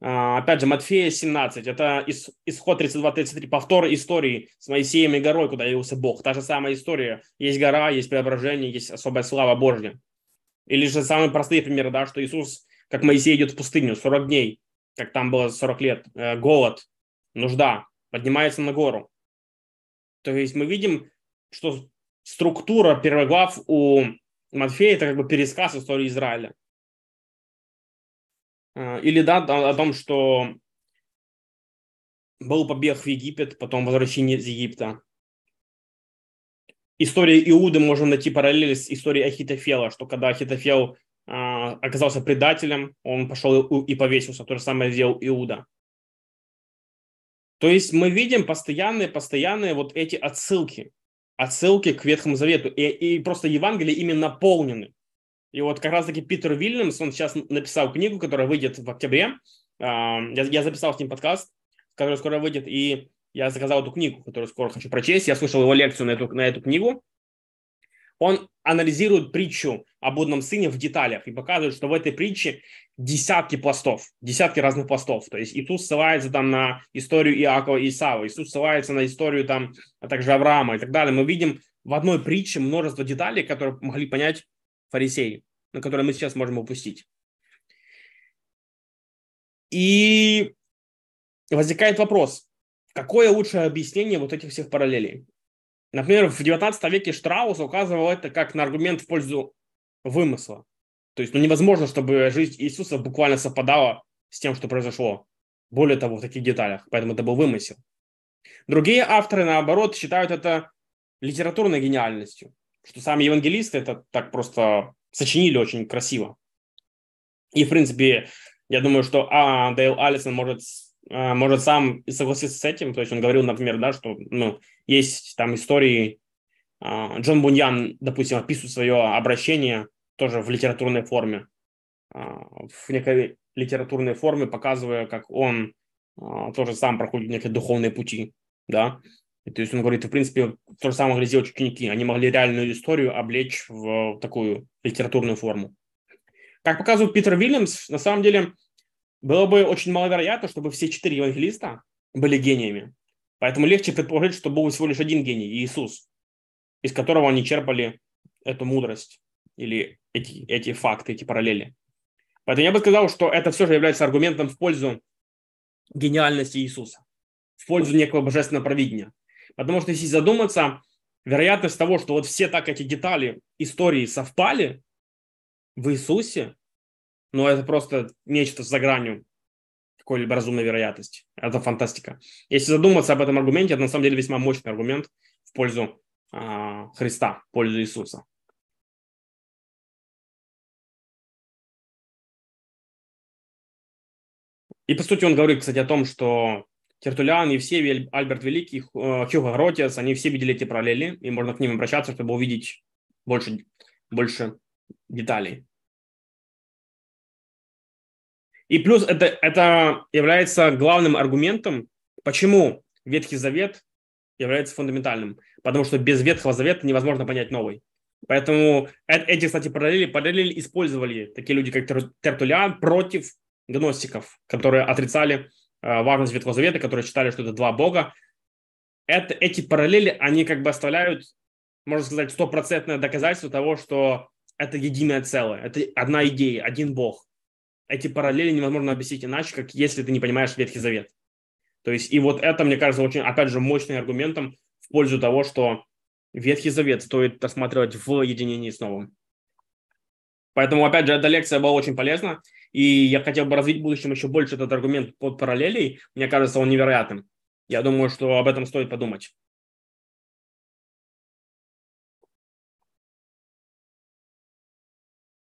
А, опять же, Матфея 17, это исход 32-33, повтор истории с Моисеем и горой, куда явился Бог. Та же самая история. Есть гора, есть преображение, есть особая слава Божья. Или же самые простые примеры, да, что Иисус, как Моисей, идет в пустыню 40 дней, как там было 40 лет, э, голод, нужда, поднимается на гору. То есть мы видим, что структура первоглав у Матфея – это как бы пересказ истории Израиля. А, или да, о том, что был побег в Египет, потом возвращение из Египта. истории Иуды можем найти параллели с историей Ахитофела, что когда Ахитофел оказался предателем, он пошел и повесился. То же самое сделал Иуда. То есть мы видим постоянные, постоянные вот эти отсылки, отсылки к Ветхому Завету. И, и просто Евангелие ими наполнены. И вот как раз-таки Питер Вильямс, он сейчас написал книгу, которая выйдет в октябре. А, я, записал с ним подкаст, который скоро выйдет, и я заказал эту книгу, которую скоро хочу прочесть. Я слышал его лекцию на эту, на эту книгу. Он анализирует притчу об одном сыне в деталях и показывает, что в этой притче десятки пластов, десятки разных пластов. То есть Иисус ссылается там на историю Иакова и Исава, Иисус ссылается на историю там, а также Авраама и так далее. Мы видим в одной притче множество деталей, которые могли понять фарисеи, на которые мы сейчас можем упустить. И возникает вопрос, какое лучшее объяснение вот этих всех параллелей? Например, в 19 веке Штраус указывал это как на аргумент в пользу вымысла. То есть ну, невозможно, чтобы жизнь Иисуса буквально совпадала с тем, что произошло. Более того, в таких деталях. Поэтому это был вымысел. Другие авторы, наоборот, считают это литературной гениальностью. Что сами евангелисты это так просто сочинили очень красиво. И, в принципе, я думаю, что а, Дейл Алисон может а, может сам согласиться с этим. То есть он говорил, например, да, что ну, есть там истории, Джон Буньян, допустим, описывает свое обращение тоже в литературной форме, а, в некой литературной форме, показывая, как он тоже сам проходит некие духовные пути, да. То есть он говорит, в принципе, то же самое могли сделать ученики. Они могли реальную историю облечь в такую литературную форму. Как показывает Питер Вильямс, на самом деле было бы очень маловероятно, чтобы все четыре евангелиста были гениями. Поэтому легче предположить, что был всего лишь один гений, Иисус, из которого они черпали эту мудрость или эти, эти факты, эти параллели. Поэтому я бы сказал, что это все же является аргументом в пользу гениальности Иисуса, в пользу некого божественного провидения. Потому что если задуматься, вероятность того, что вот все так эти детали истории совпали в Иисусе, но это просто нечто за гранью какой-либо разумной вероятности. Это фантастика. Если задуматься об этом аргументе, это на самом деле весьма мощный аргумент в пользу Христа, в пользу Иисуса. И по сути он говорит, кстати, о том, что Тертулян, Евсевий, Альберт Великий, э, Хьюго Гротиас, они все видели эти параллели, и можно к ним обращаться, чтобы увидеть больше, больше деталей. И плюс это, это является главным аргументом, почему Ветхий Завет является фундаментальным. Потому что без Ветхого Завета невозможно понять новый. Поэтому эти, кстати, параллели, параллели использовали такие люди, как Тертулян, против гностиков, которые отрицали э, важность Ветхого Завета, которые считали, что это два бога. Это, эти параллели, они как бы оставляют, можно сказать, стопроцентное доказательство того, что это единое целое, это одна идея, один бог эти параллели невозможно объяснить иначе, как если ты не понимаешь Ветхий Завет. То есть, и вот это, мне кажется, очень, опять же, мощным аргументом в пользу того, что Ветхий Завет стоит рассматривать в единении с Новым. Поэтому, опять же, эта лекция была очень полезна, и я хотел бы развить в будущем еще больше этот аргумент под параллелей. Мне кажется, он невероятным. Я думаю, что об этом стоит подумать.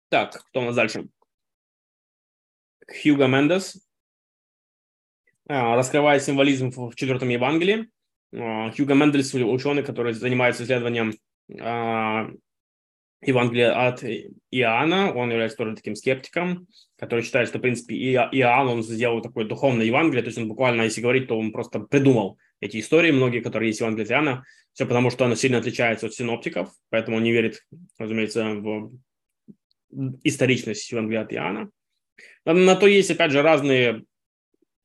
Так, кто у нас дальше? Хьюго Мендес, а, раскрывает символизм в четвертом Евангелии. А, Хьюго Мендельс – ученый, который занимается исследованием а, Евангелия от Иоанна. Он является тоже таким скептиком, который считает, что, в принципе, Иоанн, он сделал такое духовное Евангелие, то есть он буквально, если говорить, то он просто придумал эти истории, многие, которые есть в Евангелии от Иоанна, все потому, что оно сильно отличается от синоптиков, поэтому он не верит, разумеется, в историчность Евангелия от Иоанна. На то есть, опять же, разные,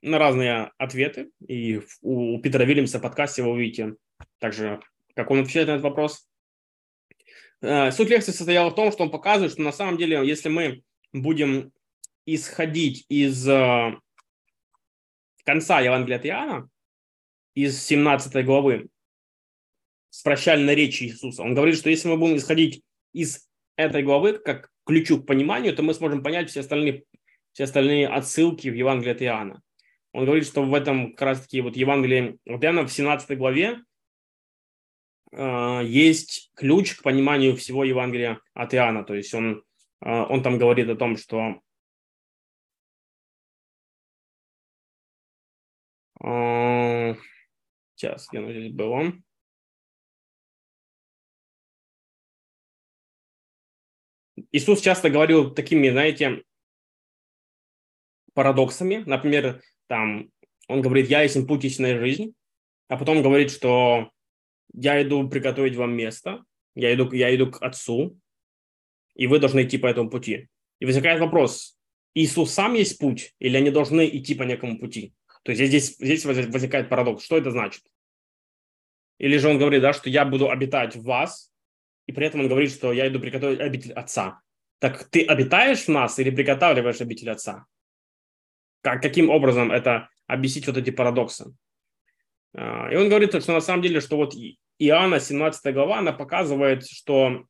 на разные ответы. И у, Питера Вильямса в подкасте вы увидите также, как он отвечает на этот вопрос. Э, суть лекции состояла в том, что он показывает, что на самом деле, если мы будем исходить из э, конца Евангелия от Иоанна, из 17 главы, с прощальной речи Иисуса, он говорит, что если мы будем исходить из этой главы как ключу к пониманию, то мы сможем понять все остальные все остальные отсылки в Евангелии от Иоанна. Он говорит, что в этом как раз таки вот Евангелии от Иоанна в 17 главе э, есть ключ к пониманию всего Евангелия от Иоанна. То есть он, э, он там говорит о том, что э, сейчас, где оно здесь было? Иисус часто говорил такими, знаете, парадоксами. Например, там он говорит, я есть путь, истинная жизнь, а потом говорит, что я иду приготовить вам место, я иду, я иду к Отцу, и вы должны идти по этому пути. И возникает вопрос, Иисус сам есть путь, или они должны идти по некому пути? То есть здесь, здесь возникает парадокс. Что это значит? Или же он говорит, да, что я буду обитать в вас, и при этом он говорит, что я иду приготовить обитель Отца. Так ты обитаешь в нас или приготавливаешь обитель Отца? Как, каким образом это объяснить вот эти парадоксы? А, и он говорит, что на самом деле, что вот Иоанна 17 глава, она показывает, что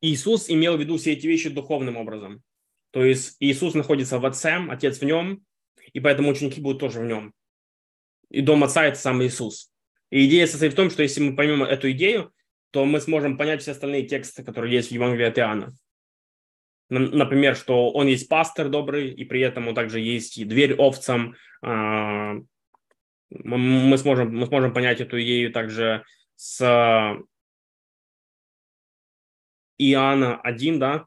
Иисус имел в виду все эти вещи духовным образом. То есть Иисус находится в Отце, Отец в нем, и поэтому ученики будут тоже в нем. И дом Отца – это сам Иисус. И идея состоит в том, что если мы поймем эту идею, то мы сможем понять все остальные тексты, которые есть в Евангелии от Иоанна. Например, что он есть пастор добрый, и при этом он также есть дверь овцам, а, мы сможем, мы сможем понять эту идею также с Иоанна 1, да,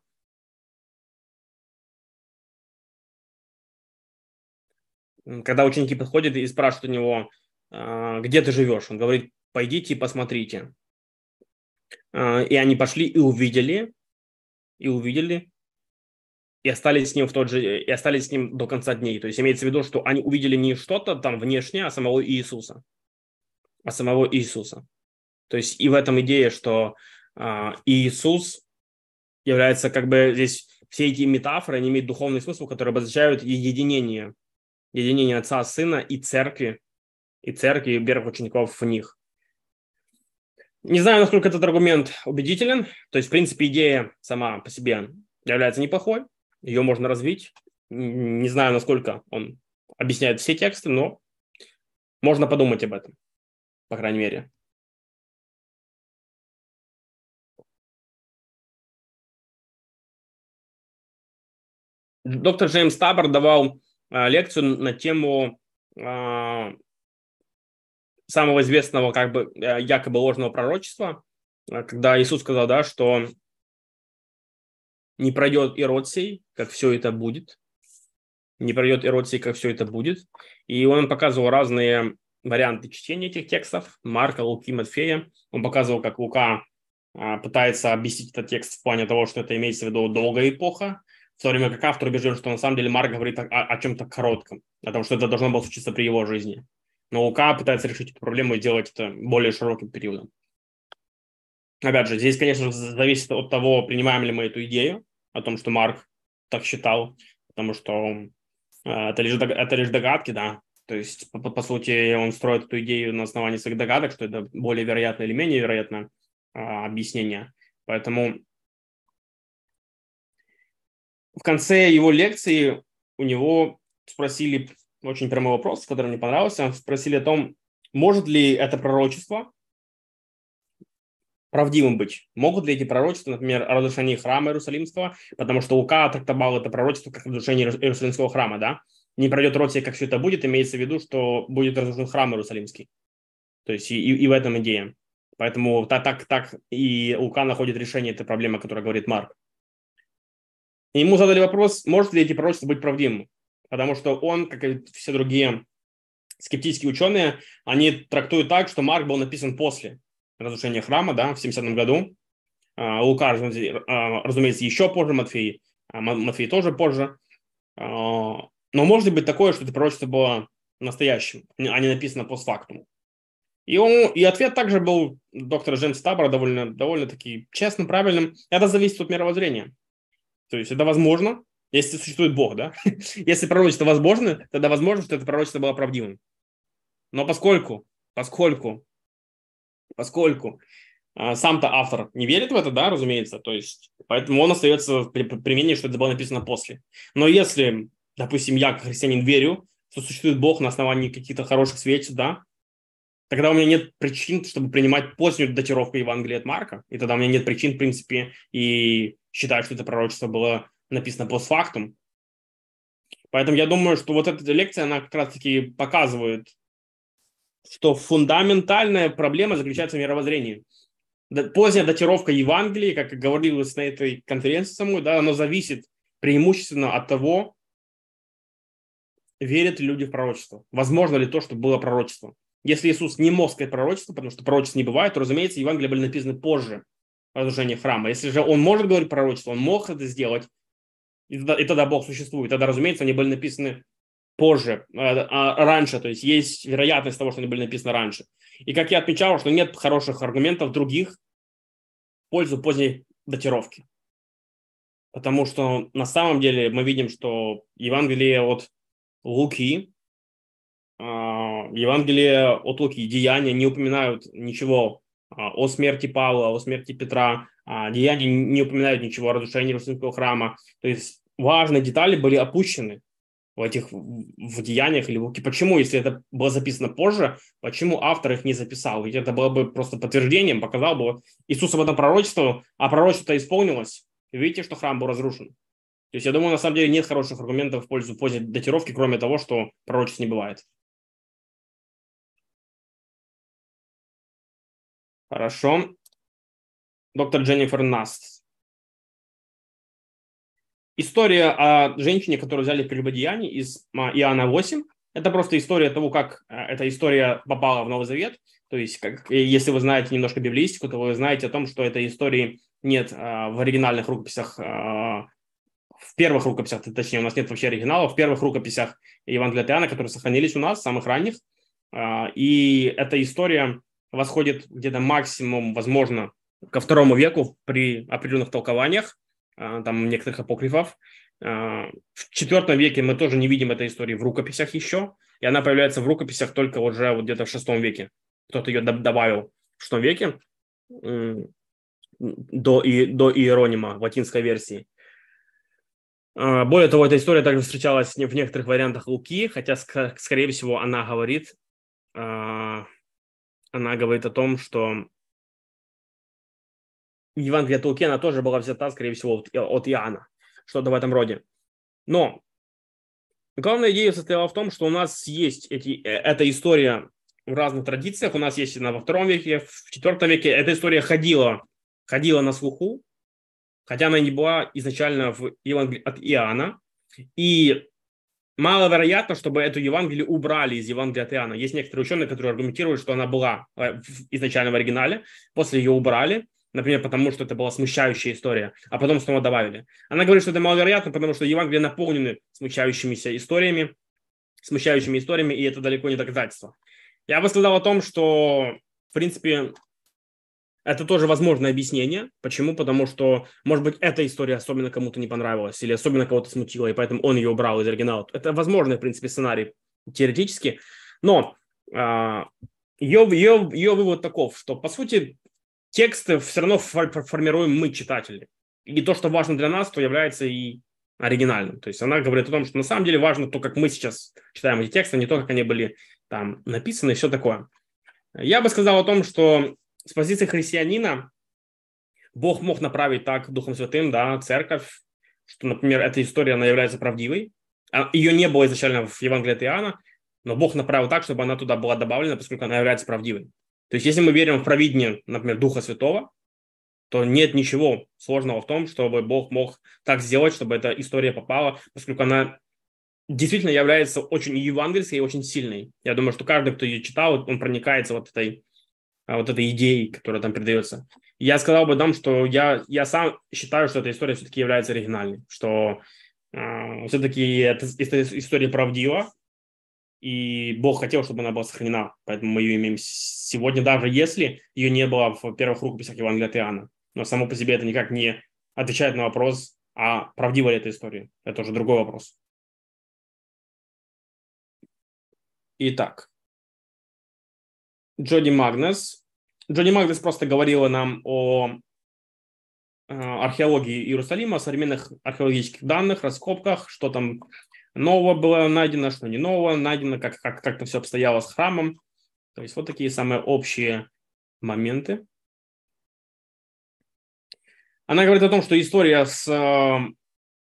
когда ученики подходят и спрашивают у него, «А, где ты живешь, он говорит, пойдите и посмотрите. А, и они пошли и увидели, и увидели, и остались с ним в тот же, и остались с ним до конца дней. То есть имеется в виду, что они увидели не что-то там внешнее, а самого Иисуса. А самого Иисуса. То есть и в этом идея, что а, Иисус является как бы здесь все эти метафоры, они имеют духовный смысл, который обозначают единение, единение Отца, Сына и Церкви, и Церкви, и первых учеников в них. Не знаю, насколько этот аргумент убедителен. То есть, в принципе, идея сама по себе является неплохой ее можно развить. Не знаю, насколько он объясняет все тексты, но можно подумать об этом, по крайней мере. Доктор Джеймс Табор давал э, лекцию на тему э, самого известного как бы э, якобы ложного пророчества, э, когда Иисус сказал, да, что не пройдет и сей, как все это будет. Не пройдет и сей, как все это будет. И он показывал разные варианты чтения этих текстов. Марка, Луки, Матфея. Он показывал, как Лука а, пытается объяснить этот текст в плане того, что это имеется в виду долгая эпоха, в то время как автор убежден, что на самом деле Марк говорит о, о чем-то коротком, о том, что это должно было случиться при его жизни. Но Лука пытается решить эту проблему и делать это более широким периодом. Опять же, здесь, конечно, зависит от того, принимаем ли мы эту идею, о том, что Марк так считал, потому что э, это, лишь, это лишь догадки, да. То есть, по, по сути, он строит эту идею на основании своих догадок, что это более вероятное или менее вероятное а, объяснение. Поэтому в конце его лекции у него спросили очень прямой вопрос, который мне понравился. Спросили о том, может ли это пророчество правдивым быть. Могут ли эти пророчества, например, о разрушении храма Иерусалимского, потому что Лука трактовал это пророчество как разрушение Иерусалимского храма, да? Не пройдет род как все это будет, имеется в виду, что будет разрушен храм Иерусалимский. То есть и, и в этом идея. Поэтому так, так, так и Лука находит решение этой проблемы, о которой говорит Марк. И ему задали вопрос, может ли эти пророчества быть правдивыми? Потому что он, как и все другие скептические ученые, они трактуют так, что Марк был написан после разрушения храма, да, в 70 году. А, Лука, а, разумеется, еще позже, Матфей, а, Матфей тоже позже. Но может быть такое, что это пророчество было настоящим, а не написано постфактум. И, он, и ответ также был доктора Джеймса Табора довольно, довольно-таки честным, правильным. Это зависит от мировоззрения. То есть это возможно, если существует Бог, да? [LAUGHS] если пророчество возможно, тогда возможно, что это пророчество было правдивым. Но поскольку, поскольку поскольку а, сам-то автор не верит в это, да, разумеется, то есть, поэтому он остается при, при мнении, что это было написано после. Но если, допустим, я, как христианин, верю, что существует Бог на основании каких-то хороших свидетельств, да, тогда у меня нет причин, чтобы принимать позднюю датировку Евангелия от Марка, и тогда у меня нет причин, в принципе, и считать, что это пророчество было написано постфактум. Поэтому я думаю, что вот эта лекция, она как раз-таки показывает, что фундаментальная проблема заключается в мировоззрении. Поздняя датировка Евангелия, как говорилось на этой конференции самой, да, оно зависит преимущественно от того, верят ли люди в пророчество. Возможно ли то, что было пророчество. Если Иисус не мог сказать пророчество, потому что пророчеств не бывает, то, разумеется, Евангелия были написаны позже разрушения храма. Если же он может говорить пророчество, он мог это сделать, и тогда, и тогда Бог существует. Тогда, разумеется, они были написаны позже, а, а, раньше, то есть есть вероятность того, что они были написаны раньше. И как я отмечал, что нет хороших аргументов других в пользу поздней датировки. Потому что на самом деле мы видим, что Евангелие от Луки, а, Евангелие от Луки, деяния не упоминают ничего о смерти Павла, о смерти Петра, деяния не упоминают ничего о разрушении Иерусалимского храма. То есть важные детали были опущены в этих в деяниях или в Луки. Почему, если это было записано позже, почему автор их не записал? Ведь это было бы просто подтверждением, показал бы Иисус об этом пророчествовал, а пророчество исполнилось. И видите, что храм был разрушен. То есть я думаю, на самом деле нет хороших аргументов в пользу поздней датировки, кроме того, что пророчеств не бывает. Хорошо. Доктор Дженнифер Наст. История о женщине, которую взяли в прелюбодеянии из а, Иоанна 8. Это просто история того, как а, эта история попала в Новый Завет. То есть, как, если вы знаете немножко библистику, то вы знаете о том, что этой истории нет а, в оригинальных рукописях, в первых рукописях, точнее, у нас нет вообще оригинала, в первых рукописях Евангелия Иоанна, которые сохранились у нас, самых ранних. И эта история восходит где-то максимум, возможно, ко второму веку при определенных толкованиях. А, там некоторых апокрифов. А, в четвертом веке мы тоже не видим этой истории в рукописях еще, и она появляется в рукописях только уже вот где-то в шестом веке. Кто-то ее добавил в шестом веке до, и, до Иеронима в латинской версии. А, более того, эта история также встречалась в некоторых вариантах Луки, хотя, скорее всего, она говорит, она говорит о том, что Евангелие она тоже была взята, скорее всего, от Иоанна, что-то в этом роде. Но главная идея состояла в том, что у нас есть эти, э, эта история в разных традициях. У нас есть она во втором веке, в четвертом веке. Эта история ходила, ходила на слуху, хотя она не была изначально в Евангелии от Иоанна. И маловероятно, чтобы эту Евангелие убрали из Евангелия от Иоанна. Есть некоторые ученые, которые аргументируют, что она была э, изначально в оригинале, после ее убрали например, потому что это была смущающая история, а потом снова добавили. Она говорит, что это маловероятно, потому что Евангелие наполнены смущающимися историями, смущающими историями, и это далеко не доказательство. Я бы сказал о том, что, в принципе, это тоже возможное объяснение. Почему? Потому что, может быть, эта история особенно кому-то не понравилась или особенно кого-то смутила, и поэтому он ее убрал из оригинала. Это возможный, в принципе, сценарий теоретически. Но а, ее, ее, ее вывод таков, что, по сути, тексты все равно формируем мы, читатели. И то, что важно для нас, то является и оригинальным. То есть она говорит о том, что на самом деле важно то, как мы сейчас читаем эти тексты, не то, как они были там написаны и все такое. Я бы сказал о том, что с позиции христианина Бог мог направить так Духом Святым, да, церковь, что, например, эта история, она является правдивой. А Ее не было изначально в Евангелии от Иоанна, но Бог направил так, чтобы она туда была добавлена, поскольку она является правдивой. То есть, если мы верим в провидение, например, Духа Святого, то нет ничего сложного в том, чтобы Бог мог так сделать, чтобы эта история попала, поскольку она действительно является очень евангельской и очень сильной. Я думаю, что каждый, кто ее читал, он проникается вот этой, а, вот этой идеей, которая там передается. Я сказал бы там, что я, я сам считаю, что эта история все-таки является оригинальной, что э, все-таки эта, эта история правдива, и Бог хотел, чтобы она была сохранена, поэтому мы ее имеем сегодня, даже если ее не было в первых рукописях Евангелия от Иоанна. Но само по себе это никак не отвечает на вопрос, а правдива ли эта история. Это уже другой вопрос. Итак, Джоди Магнес. Джоди Магнес просто говорила нам о э, археологии Иерусалима, современных археологических данных, раскопках, что там нового было найдено, что не нового найдено, как, как, как-то все обстояло с храмом. То есть вот такие самые общие моменты. Она говорит о том, что история с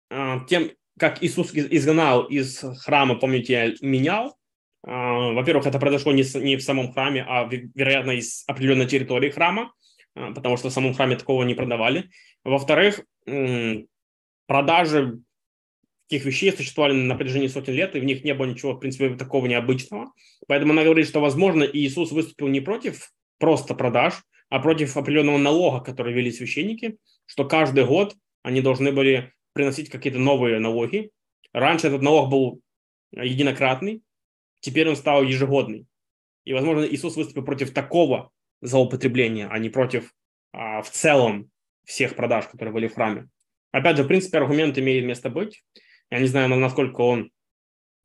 э, тем, как Иисус изгнал из храма, помните, менял. Э, во-первых, это произошло не, не в самом храме, а, вероятно, из определенной территории храма, э, потому что в самом храме такого не продавали. Во-вторых, э, продажи таких вещей существовали на протяжении сотен лет, и в них не было ничего, в принципе, такого необычного. Поэтому она говорит, что, возможно, Иисус выступил не против просто продаж, а против определенного налога, который вели священники, что каждый год они должны были приносить какие-то новые налоги. Раньше этот налог был единократный, теперь он стал ежегодный. И, возможно, Иисус выступил против такого злоупотребления, а не против а, в целом всех продаж, которые были в храме. Опять же, в принципе, аргумент имеет место быть. Я не знаю, насколько он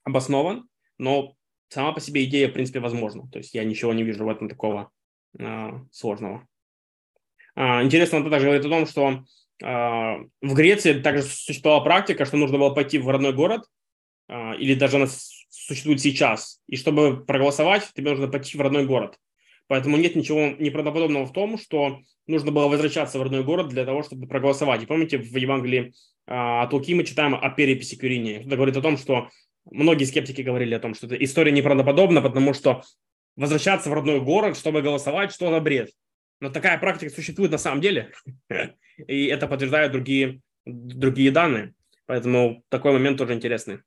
обоснован, но сама по себе идея, в принципе, возможна. То есть я ничего не вижу в этом такого а, сложного. А, интересно, он также говорит о том, что а, в Греции также существовала практика, что нужно было пойти в родной город, а, или даже она существует сейчас, и чтобы проголосовать, тебе нужно пойти в родной город. Поэтому нет ничего неправдоподобного в том, что нужно было возвращаться в родной город для того, чтобы проголосовать. И помните, в Евангелии от Луки мы читаем о переписи Кюрине. Это говорит о том, что многие скептики говорили о том, что эта история неправдоподобна, потому что возвращаться в родной город, чтобы голосовать, что за бред. Но такая практика существует на самом деле, [LAUGHS] и это подтверждают другие, другие данные. Поэтому такой момент тоже интересный.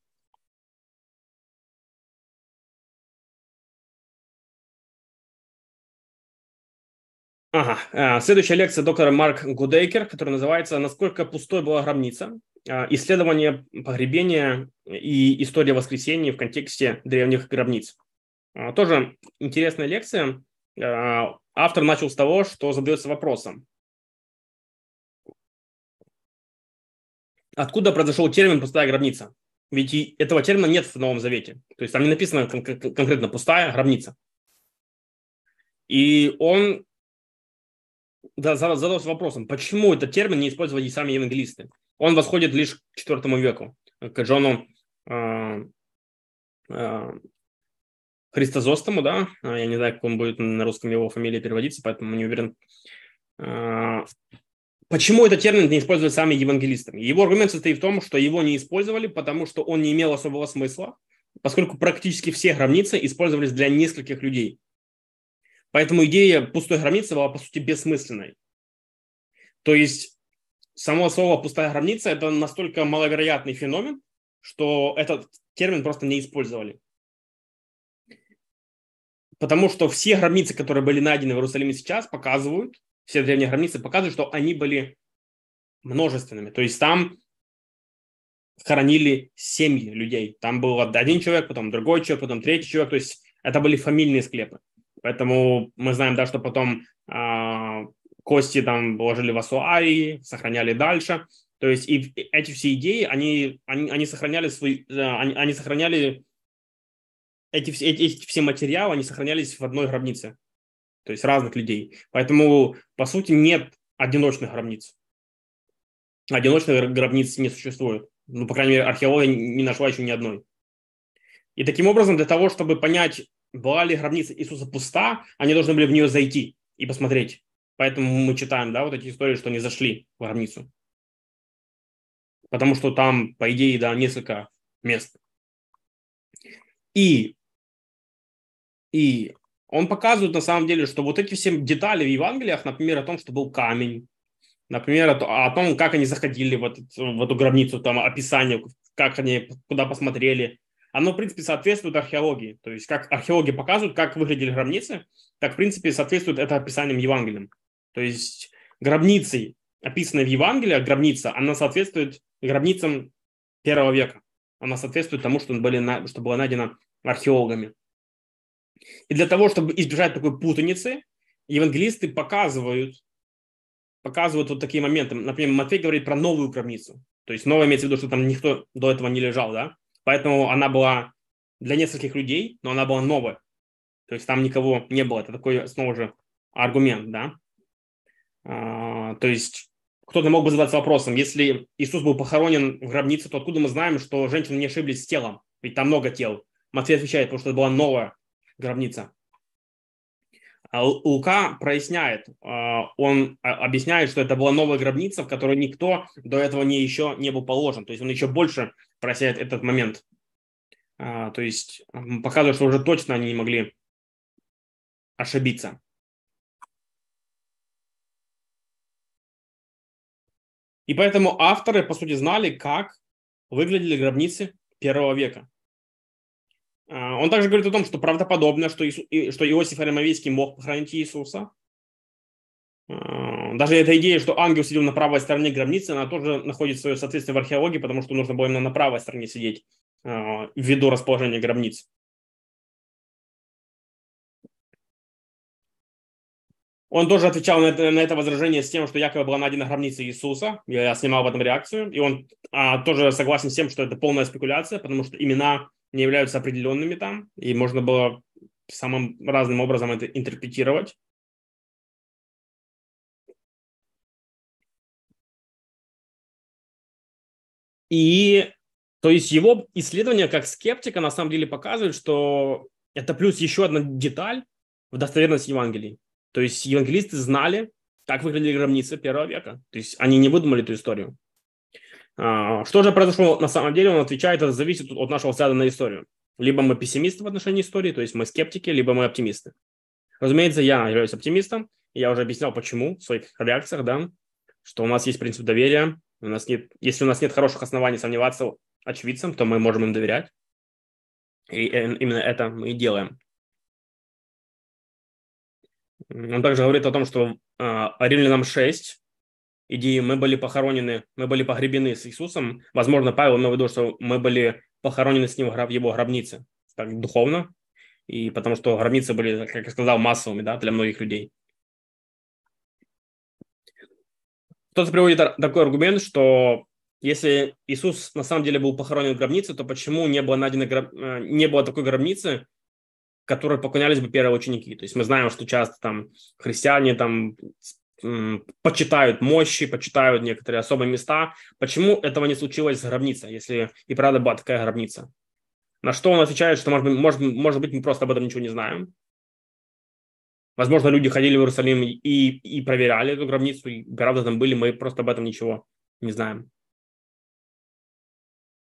Ага. А, следующая лекция доктора Марк Гудейкер, которая называется «Насколько пустой была гробница. А, исследование погребения и история воскресения в контексте древних гробниц». А, тоже интересная лекция. Автор начал с того, что задается вопросом. Откуда произошел термин «пустая гробница»? Ведь этого термина нет в Новом Завете. То есть там не написано кон- конкретно «пустая гробница». И он задался вопросом, почему этот термин не использовали сами евангелисты. Он восходит лишь к IV веку, к Джону э, э, Христозостому, да, а, я не знаю, как он будет на русском его фамилия переводиться, поэтому не уверен. А, почему этот термин не используют сами евангелисты? Его аргумент состоит в том, что его не использовали, потому что он не имел особого смысла, поскольку практически все гробницы использовались для нескольких людей. Поэтому идея пустой гробницы была, по сути, бессмысленной. То есть само слово «пустая гробница» – это настолько маловероятный феномен, что этот термин просто не использовали. Потому что все гробницы, которые были найдены в Иерусалиме сейчас, показывают, все древние гробницы показывают, что они были множественными. То есть там хоронили семьи людей. Там был один человек, потом другой человек, потом третий человек. То есть это были фамильные склепы. Поэтому мы знаем, да, что потом э, кости там положили в Асуарии, сохраняли дальше. То есть и эти все идеи, они, они, они сохраняли свои, э, они, они сохраняли эти, эти, эти все материалы, они сохранялись в одной гробнице, то есть разных людей. Поэтому, по сути, нет одиночных гробниц. Одиночных гробниц не существует. Ну, по крайней мере, археология не нашла еще ни одной. И таким образом, для того, чтобы понять, была ли гробница Иисуса пуста, они должны были в нее зайти и посмотреть. Поэтому мы читаем, да, вот эти истории, что они зашли в гробницу. Потому что там, по идее, да, несколько мест. И и он показывает на самом деле, что вот эти все детали в Евангелиях, например, о том, что был камень, например, о, том, как они заходили в, этот, в эту гробницу, там описание, как они куда посмотрели, оно, в принципе, соответствует археологии. То есть, как археологи показывают, как выглядели гробницы, так, в принципе, соответствует это описанием Евангелием. То есть, гробницей, описанной в Евангелии, гробница, она соответствует гробницам первого века. Она соответствует тому, что, были, что было найдено археологами. И для того, чтобы избежать такой путаницы, евангелисты показывают, показывают вот такие моменты. Например, Матфей говорит про новую гробницу. То есть новая имеется в виду, что там никто до этого не лежал, да? Поэтому она была для нескольких людей, но она была новая. То есть там никого не было. Это такой, снова же, аргумент, да? А, то есть кто-то мог бы задаться вопросом, если Иисус был похоронен в гробнице, то откуда мы знаем, что женщины не ошиблись с телом? Ведь там много тел. Матфей отвечает, потому что это была новая гробница. А Лука проясняет, а, он объясняет, что это была новая гробница, в которой никто до этого не еще не был положен. То есть он еще больше проясняет этот момент. А, то есть показывает, что уже точно они не могли ошибиться. И поэтому авторы, по сути, знали, как выглядели гробницы первого века. А, он также говорит о том, что правдоподобно, что, Иисус, что Иосиф Аримавийский мог похоронить Иисуса. А, даже эта идея, что ангел сидел на правой стороне гробницы, она тоже находит свое соответствие в археологии, потому что нужно было именно на правой стороне сидеть а, ввиду расположения гробниц. Он тоже отвечал на это, на это возражение с тем, что якобы была найдена гробница Иисуса. Я снимал в этом реакцию. И он а, тоже согласен с тем, что это полная спекуляция, потому что имена не являются определенными там, и можно было самым разным образом это интерпретировать. И то есть его исследование как скептика на самом деле показывает, что это плюс еще одна деталь в достоверности Евангелий. То есть евангелисты знали, как выглядели гробницы первого века. То есть они не выдумали эту историю. А, что же произошло на самом деле, он отвечает, это зависит от нашего взгляда на историю. Либо мы пессимисты в отношении истории, то есть мы скептики, либо мы оптимисты. Разумеется, я являюсь оптимистом, я уже объяснял, почему в своих реакциях, да, что у нас есть принцип доверия, у нас нет, если у нас нет хороших оснований сомневаться очевидцам, то мы можем им доверять. И э, именно это мы и делаем. Он также говорит о том, что э, Римлянам 6, идеи мы были похоронены, мы были погребены с Иисусом. Возможно, Павел имел в виду, что мы были похоронены с ним в его гробнице, так духовно, и потому что гробницы были, как я сказал, массовыми да, для многих людей. Кто-то приводит такой аргумент, что если Иисус на самом деле был похоронен в гробнице, то почему не было, найдено, э, не было такой гробницы, которой поклонялись бы первые ученики. То есть мы знаем, что часто там христиане там почитают мощи, почитают некоторые особые места. Почему этого не случилось с гробницей, если и правда была такая гробница? На что он отвечает, что, может быть, может, может быть мы просто об этом ничего не знаем. Возможно, люди ходили в Иерусалим и, и проверяли эту гробницу, и правда там были, мы просто об этом ничего не знаем.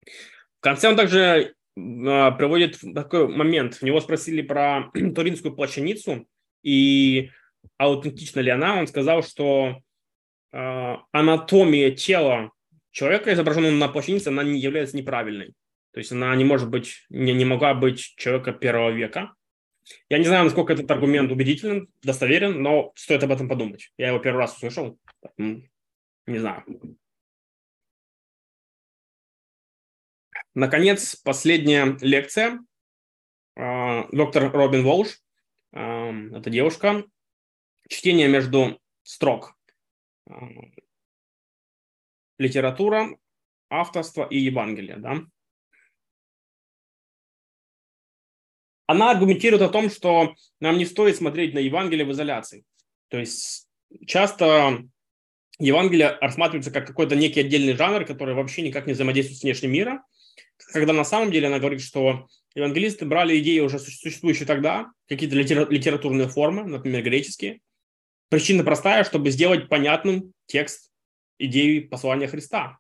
В конце он также а, приводит такой момент. У него спросили про [CLEARS THROAT] Туринскую плащаницу и аутентична ли она. Он сказал, что э, анатомия тела человека, изображенного на плащанице, она не является неправильной. То есть она не может быть, не, не могла быть человека первого века. Я не знаю, насколько этот аргумент убедителен, достоверен, но стоит об этом подумать. Я его первый раз услышал. Не знаю. Наконец, последняя лекция. А, доктор Робин Волш, а, это девушка, чтение между строк. А, литература, авторство и Евангелие. Да? Она аргументирует о том, что нам не стоит смотреть на Евангелие в изоляции. То есть часто Евангелие рассматривается как какой-то некий отдельный жанр, который вообще никак не взаимодействует с внешним миром когда на самом деле она говорит, что евангелисты брали идеи уже существующие тогда, какие-то литературные формы, например, греческие. Причина простая, чтобы сделать понятным текст идеи послания Христа.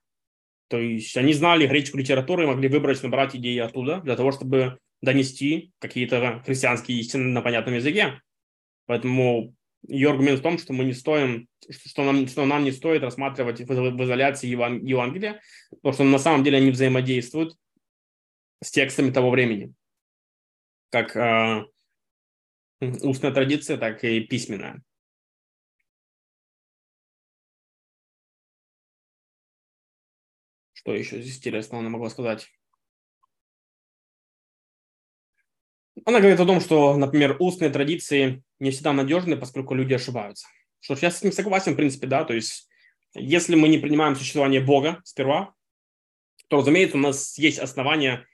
То есть они знали греческую литературу и могли выбрать, набрать идеи оттуда для того, чтобы донести какие-то христианские истины на понятном языке. Поэтому ее аргумент в том, что мы не стоим, что нам, что нам не стоит рассматривать в, изоляции Евангелия, потому что на самом деле они взаимодействуют с текстами того времени, как э, устная традиция, так и письменная. Что еще здесь интересного она могла сказать? Она говорит о том, что, например, устные традиции не всегда надежны, поскольку люди ошибаются. Что я с этим согласен, в принципе, да, то есть если мы не принимаем существование Бога сперва, то, разумеется, у нас есть основания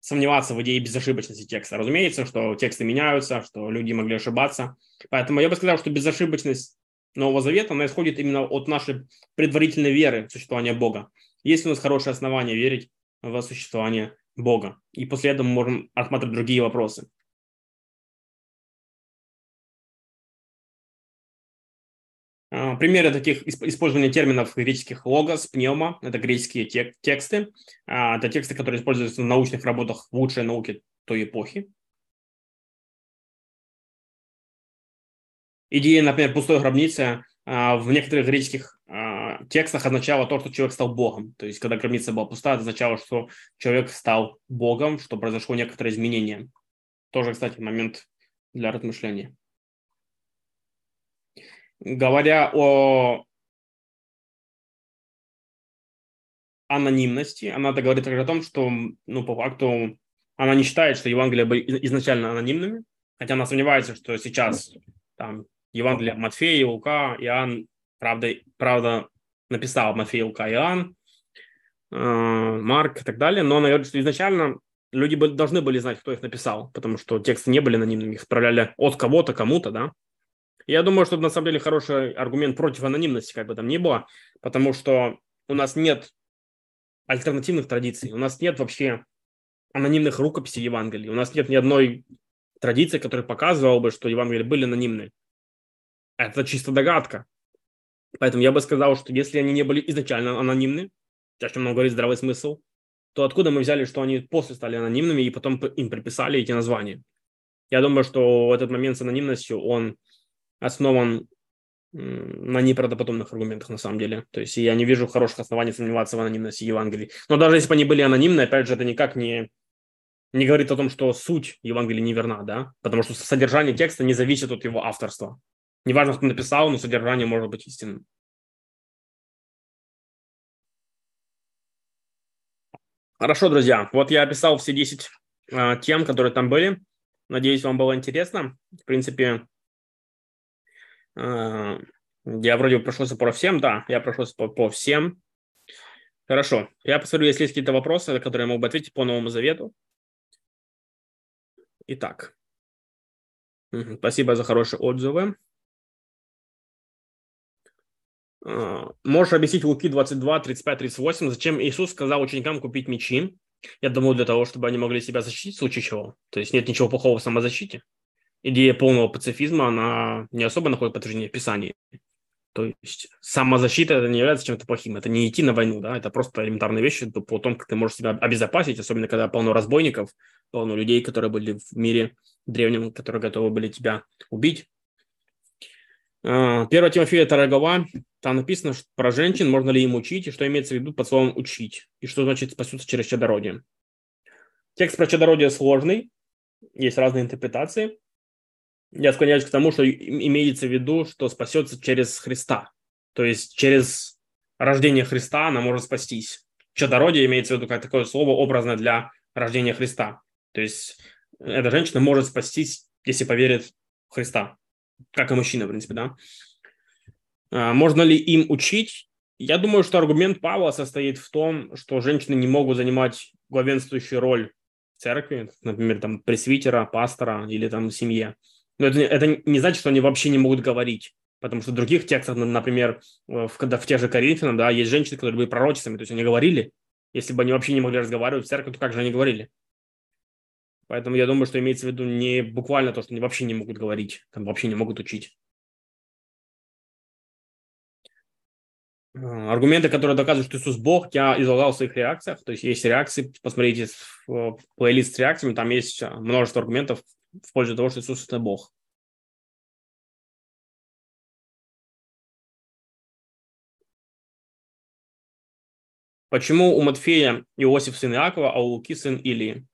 сомневаться в идее безошибочности текста. Разумеется, что тексты меняются, что люди могли ошибаться. Поэтому я бы сказал, что безошибочность Нового Завета, она исходит именно от нашей предварительной веры в существование Бога. Есть у нас хорошее основание верить в существование Бога. И после этого мы можем рассматривать другие вопросы. А, примеры таких использования терминов греческих логос, пневма – это греческие тек- тексты. А, это тексты, которые используются в научных работах в лучшей науке той эпохи. Идея, например, пустой гробницы а, в некоторых греческих текстах означала то, что человек стал богом. То есть, когда гробница была пустая, это означало, что человек стал богом, что произошло некоторое изменение. Тоже, кстати, момент для размышления говоря о анонимности, она говорит также о том, что, ну, по факту, она не считает, что Евангелия были изначально анонимными, хотя она сомневается, что сейчас там Евангелие Матфея, Лука, Иоанн, правда, правда написал Матфея, Лука, Иоанн, э, Марк и так далее, но говорит, что изначально люди должны были знать, кто их написал, потому что тексты не были анонимными, их отправляли от кого-то кому-то, да, я думаю, что это на самом деле хороший аргумент против анонимности, как бы там ни было, потому что у нас нет альтернативных традиций, у нас нет вообще анонимных рукописей Евангелия, у нас нет ни одной традиции, которая показывала бы, что Евангелия были анонимны. Это чисто догадка. Поэтому я бы сказал, что если они не были изначально анонимны, о чем нам говорит здравый смысл, то откуда мы взяли, что они после стали анонимными и потом им приписали эти названия? Я думаю, что этот момент с анонимностью, он основан на неправдоподобных аргументах на самом деле. То есть я не вижу хороших оснований сомневаться в анонимности Евангелий. Но даже если бы они были анонимны, опять же, это никак не, не говорит о том, что суть Евангелия неверна, да? Потому что содержание текста не зависит от его авторства. Неважно, кто написал, но содержание может быть истинным. Хорошо, друзья. Вот я описал все 10 э, тем, которые там были. Надеюсь, вам было интересно. В принципе, а, я вроде прошелся по всем, да, я прошелся по, по всем. Хорошо, я посмотрю, если есть какие-то вопросы, которые я мог бы ответить по Новому Завету. Итак, спасибо за хорошие отзывы. Можешь объяснить Луки 22, 35, 38, зачем Иисус сказал ученикам купить мечи? Я думаю, для того, чтобы они могли себя защитить в случае чего. То есть нет ничего плохого в самозащите идея полного пацифизма, она не особо находит подтверждение в Писании. То есть самозащита это не является чем-то плохим. Это не идти на войну, да, это просто элементарные вещи по том, как ты можешь себя обезопасить, особенно когда полно разбойников, полно людей, которые были в мире древнем, которые готовы были тебя убить. А, Первая Тимофея, вторая глава, там написано что про женщин, можно ли им учить, и что имеется в виду под словом «учить», и что значит «спасутся через чадородие». Текст про чадородие сложный, есть разные интерпретации. Я склоняюсь к тому, что имеется в виду, что спасется через Христа. То есть через рождение Христа она может спастись. Чадородие имеется в виду как такое слово образное для рождения Христа. То есть эта женщина может спастись, если поверит в Христа. Как и мужчина, в принципе, да. А, можно ли им учить? Я думаю, что аргумент Павла состоит в том, что женщины не могут занимать главенствующую роль в церкви, например, там пресвитера, пастора или там в семье. Но это, это не значит, что они вообще не могут говорить. Потому что в других текстах, например, в, когда в тех же Коринфянах, да, есть женщины, которые были пророчествами, то есть они говорили. Если бы они вообще не могли разговаривать в церкви, то как же они говорили? Поэтому я думаю, что имеется в виду не буквально то, что они вообще не могут говорить, там вообще не могут учить. А, аргументы, которые доказывают, что Иисус Бог, я излагал в своих реакциях. То есть есть реакции, посмотрите в плейлист с реакциями, там есть множество аргументов в пользу того, что Иисус – это Бог. Почему у Матфея Иосиф сын Иакова, а у Луки сын Илии?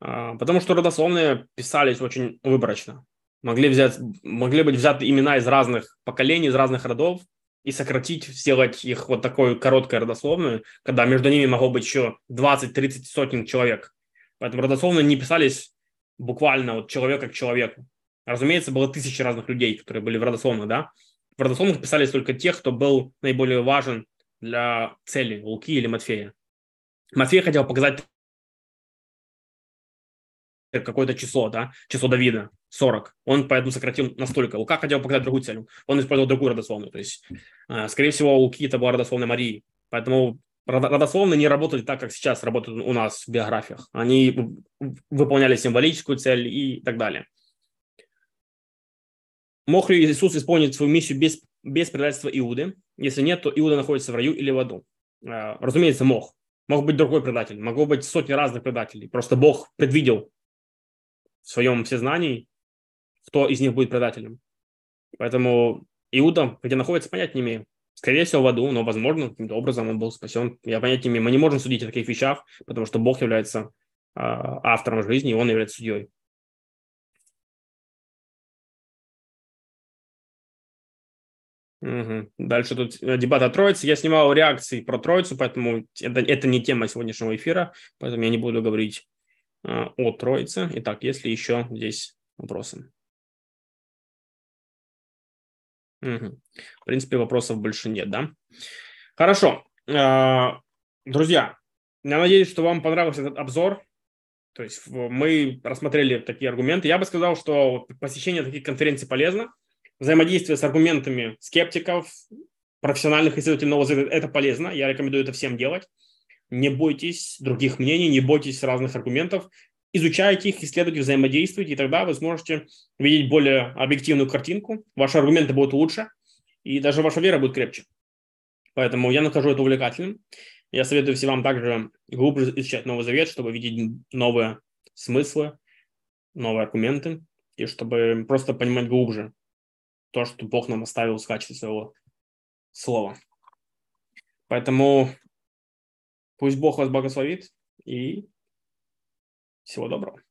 А, потому что родословные писались очень выборочно. Могли, взять, могли быть взяты имена из разных поколений, из разных родов и сократить, сделать их вот такой короткой родословной, когда между ними могло быть еще 20-30 сотен человек. Поэтому родословные не писались буквально вот человека к человеку. Разумеется, было тысячи разных людей, которые были в родословных, да. В родословных писались только тех, кто был наиболее важен для цели Луки или Матфея. Матфей хотел показать какое-то число, да, число Давида, 40. Он поэтому сократил настолько. Лука хотел показать другую цель. Он использовал другую родословную. То есть, э, скорее всего, у это была родословная Марии. Поэтому родословно не работали так, как сейчас работают у нас в биографиях. Они выполняли символическую цель и так далее. Мог ли Иисус исполнить свою миссию без без предательства Иуды? Если нет, то Иуда находится в раю или в аду. Э, разумеется, мог. Мог быть другой предатель. Могло быть сотни разных предателей. Просто Бог предвидел в своем всезнании, кто из них будет предателем. Поэтому Иуда, где находится, понять не имею. Скорее всего, в аду, но, возможно, каким-то образом он был спасен. Я понять не имею. Мы не можем судить о таких вещах, потому что Бог является э, автором жизни, и он является судьей. Угу. Дальше тут э, дебат о Троице. Я снимал реакции про Троицу, поэтому это, это не тема сегодняшнего эфира, поэтому я не буду говорить о Троице. Итак, если еще здесь вопросы. Угу. В принципе, вопросов больше нет, да? Хорошо. Э, друзья, я надеюсь, что вам понравился этот обзор. То есть мы рассмотрели такие аргументы. Я бы сказал, что посещение таких конференций полезно взаимодействие с аргументами скептиков, профессиональных исследователей нового это полезно, я рекомендую это всем делать. Не бойтесь других мнений, не бойтесь разных аргументов, изучайте их, исследуйте, взаимодействуйте, и тогда вы сможете видеть более объективную картинку, ваши аргументы будут лучше, и даже ваша вера будет крепче. Поэтому я нахожу это увлекательным. Я советую всем вам также глубже изучать Новый Завет, чтобы видеть новые смыслы, новые аргументы, и чтобы просто понимать глубже, то, что Бог нам оставил в качестве своего слова. Поэтому пусть Бог вас благословит и всего доброго.